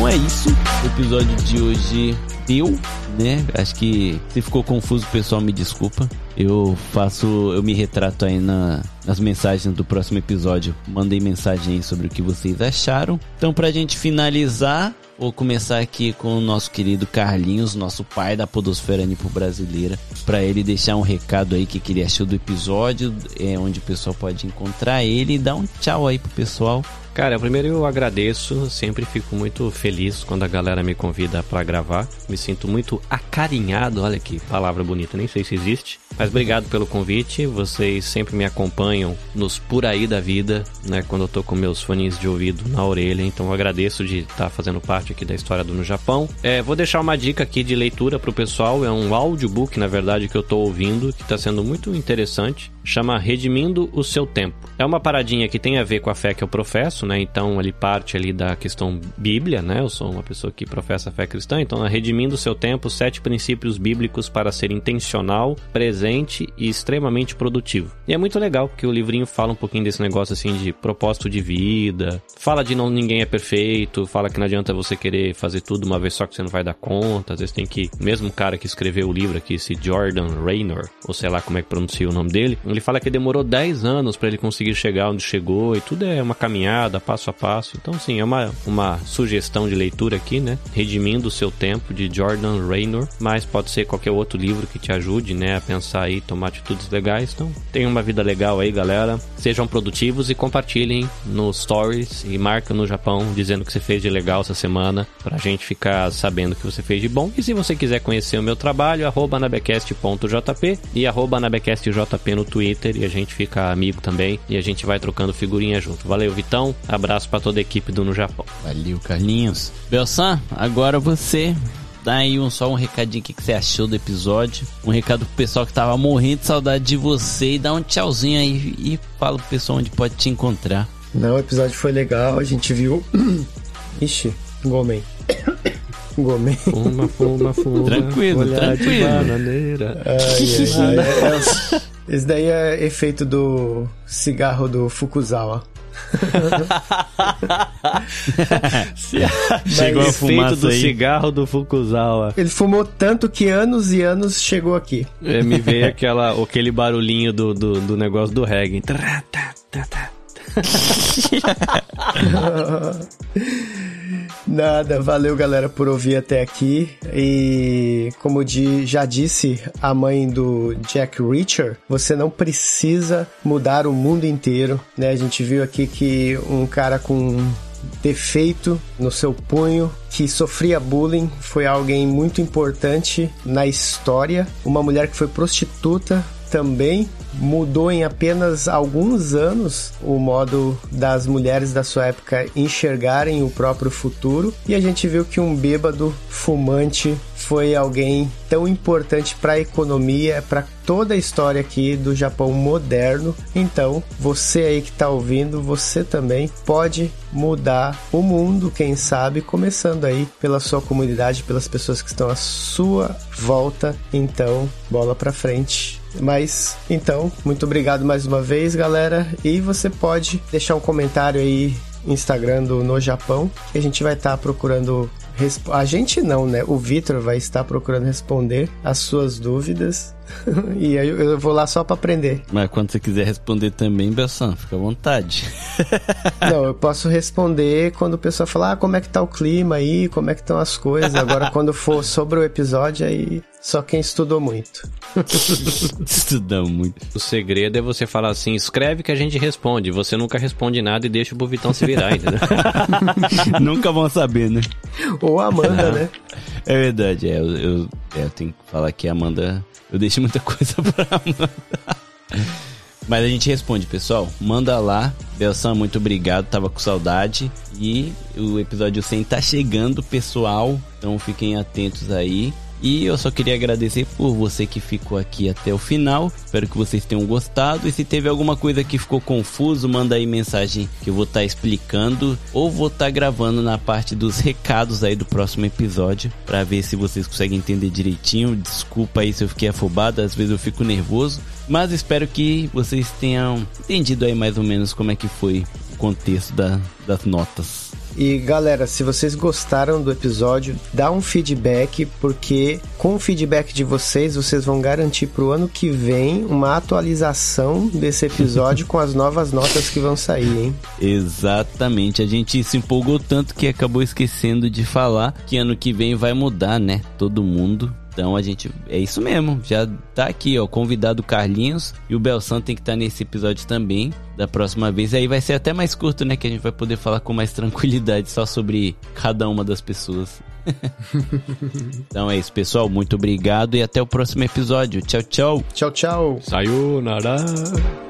Então é isso. O episódio de hoje deu, né? Acho que se ficou confuso, pessoal, me desculpa. Eu faço, eu me retrato aí na, nas mensagens do próximo episódio. Mandei mensagem aí sobre o que vocês acharam. Então, pra gente finalizar, vou começar aqui com o nosso querido Carlinhos, nosso pai da podosfera nipo brasileira, para ele deixar um recado aí que ele achou do episódio, é onde o pessoal pode encontrar ele e dar um tchau aí pro pessoal. Cara, primeiro eu agradeço, sempre fico muito feliz quando a galera me convida pra gravar. Me sinto muito acarinhado, olha que palavra bonita, nem sei se existe. Mas obrigado pelo convite, vocês sempre me acompanham nos por aí da vida, né, quando eu tô com meus fones de ouvido na orelha, então eu agradeço de estar fazendo parte aqui da história do No Japão. É, vou deixar uma dica aqui de leitura pro pessoal, é um audiobook, na verdade, que eu tô ouvindo, que tá sendo muito interessante. Chama Redimindo o Seu Tempo. É uma paradinha que tem a ver com a fé que eu professo, né? Então ele parte ali da questão Bíblia, né? Eu sou uma pessoa que professa a fé cristã, então Redimindo o Seu Tempo, sete princípios bíblicos para ser intencional, presente e extremamente produtivo. E é muito legal que o livrinho fala um pouquinho desse negócio assim de propósito de vida, fala de não ninguém é perfeito, fala que não adianta você querer fazer tudo uma vez só que você não vai dar conta, às vezes tem que, mesmo cara que escreveu o livro aqui, esse Jordan Raynor, ou sei lá como é que pronuncia o nome dele, ele fala que demorou 10 anos para ele conseguir chegar onde chegou e tudo é uma caminhada passo a passo. Então, sim, é uma, uma sugestão de leitura aqui, né? Redimindo o seu tempo de Jordan Raynor, mas pode ser qualquer outro livro que te ajude, né, a pensar aí, tomar atitudes legais. Então, tenham uma vida legal aí, galera. Sejam produtivos e compartilhem nos stories e marca no Japão dizendo que você fez de legal essa semana pra gente ficar sabendo que você fez de bom. E se você quiser conhecer o meu trabalho, arroba anabecast.jp e arroba anabecastjp no Twitter e a gente fica amigo também e a gente vai trocando figurinha junto. Valeu, Vitão. Abraço para toda a equipe do No Japão. Valeu, Carlinhos. Belsan, agora você dá aí um, só um recadinho que, que você achou do episódio. Um recado pro pessoal que tava morrendo de saudade de você e dá um tchauzinho aí e fala pro pessoal onde pode te encontrar. Não, o episódio foi legal, a gente viu. Ixi, Gomen. Gomen. Fuma, fuma, fuma. Tranquilo, olhar de tranquilo. bananeira. Ai, ai, ai, é- Esse daí é efeito do cigarro do Fukuzawa. Chegou a fumaça do aí. cigarro do Fukuzawa. Ele fumou tanto que anos e anos chegou aqui. É, me veio aquela, aquele barulhinho do, do, do negócio do reggae. Nada, valeu galera por ouvir até aqui. E como di- já disse a mãe do Jack Reacher, você não precisa mudar o mundo inteiro, né? A gente viu aqui que um cara com defeito no seu punho que sofria bullying foi alguém muito importante na história. Uma mulher que foi prostituta também mudou em apenas alguns anos o modo das mulheres da sua época enxergarem o próprio futuro e a gente viu que um bêbado fumante foi alguém tão importante para a economia, para toda a história aqui do Japão moderno. Então, você aí que está ouvindo, você também pode mudar o mundo, quem sabe, começando aí pela sua comunidade, pelas pessoas que estão à sua volta. Então, bola para frente. Mas, então, muito obrigado mais uma vez, galera. E você pode deixar um comentário aí no Instagram do No Japão, que a gente vai estar procurando. resp- A gente não, né? O Vitor vai estar procurando responder as suas dúvidas. e aí eu vou lá só para aprender. Mas quando você quiser responder também, Belsan, fica à vontade. Não, eu posso responder quando o pessoal falar ah, como é que tá o clima aí, como é que estão as coisas. Agora, quando for sobre o episódio, aí só quem estudou muito. Estudamos muito. O segredo é você falar assim, escreve que a gente responde. Você nunca responde nada e deixa o Vitão se virar, entendeu? Nunca vão saber, né? Ou a Amanda, né? É verdade, é, eu, eu, é, eu tenho que falar que a Amanda. Eu deixo muita coisa pra Amanda. Mas a gente responde, pessoal. Manda lá. Belsan, muito obrigado. Tava com saudade. E o episódio 100 tá chegando, pessoal. Então fiquem atentos aí. E eu só queria agradecer por você que ficou aqui até o final. Espero que vocês tenham gostado. E se teve alguma coisa que ficou confuso, manda aí mensagem que eu vou estar explicando. Ou vou estar gravando na parte dos recados aí do próximo episódio. Pra ver se vocês conseguem entender direitinho. Desculpa aí se eu fiquei afobado. Às vezes eu fico nervoso. Mas espero que vocês tenham entendido aí mais ou menos como é que foi o contexto da- das notas. E galera, se vocês gostaram do episódio, dá um feedback, porque com o feedback de vocês, vocês vão garantir pro ano que vem uma atualização desse episódio com as novas notas que vão sair, hein? Exatamente, a gente se empolgou tanto que acabou esquecendo de falar que ano que vem vai mudar, né? Todo mundo. Então a gente. É isso mesmo. Já tá aqui, ó. Convidado o Carlinhos. E o Belsan tem que estar nesse episódio também. Da próxima vez. Aí vai ser até mais curto, né? Que a gente vai poder falar com mais tranquilidade só sobre cada uma das pessoas. então é isso, pessoal. Muito obrigado e até o próximo episódio. Tchau, tchau. Tchau, tchau! Sayonara.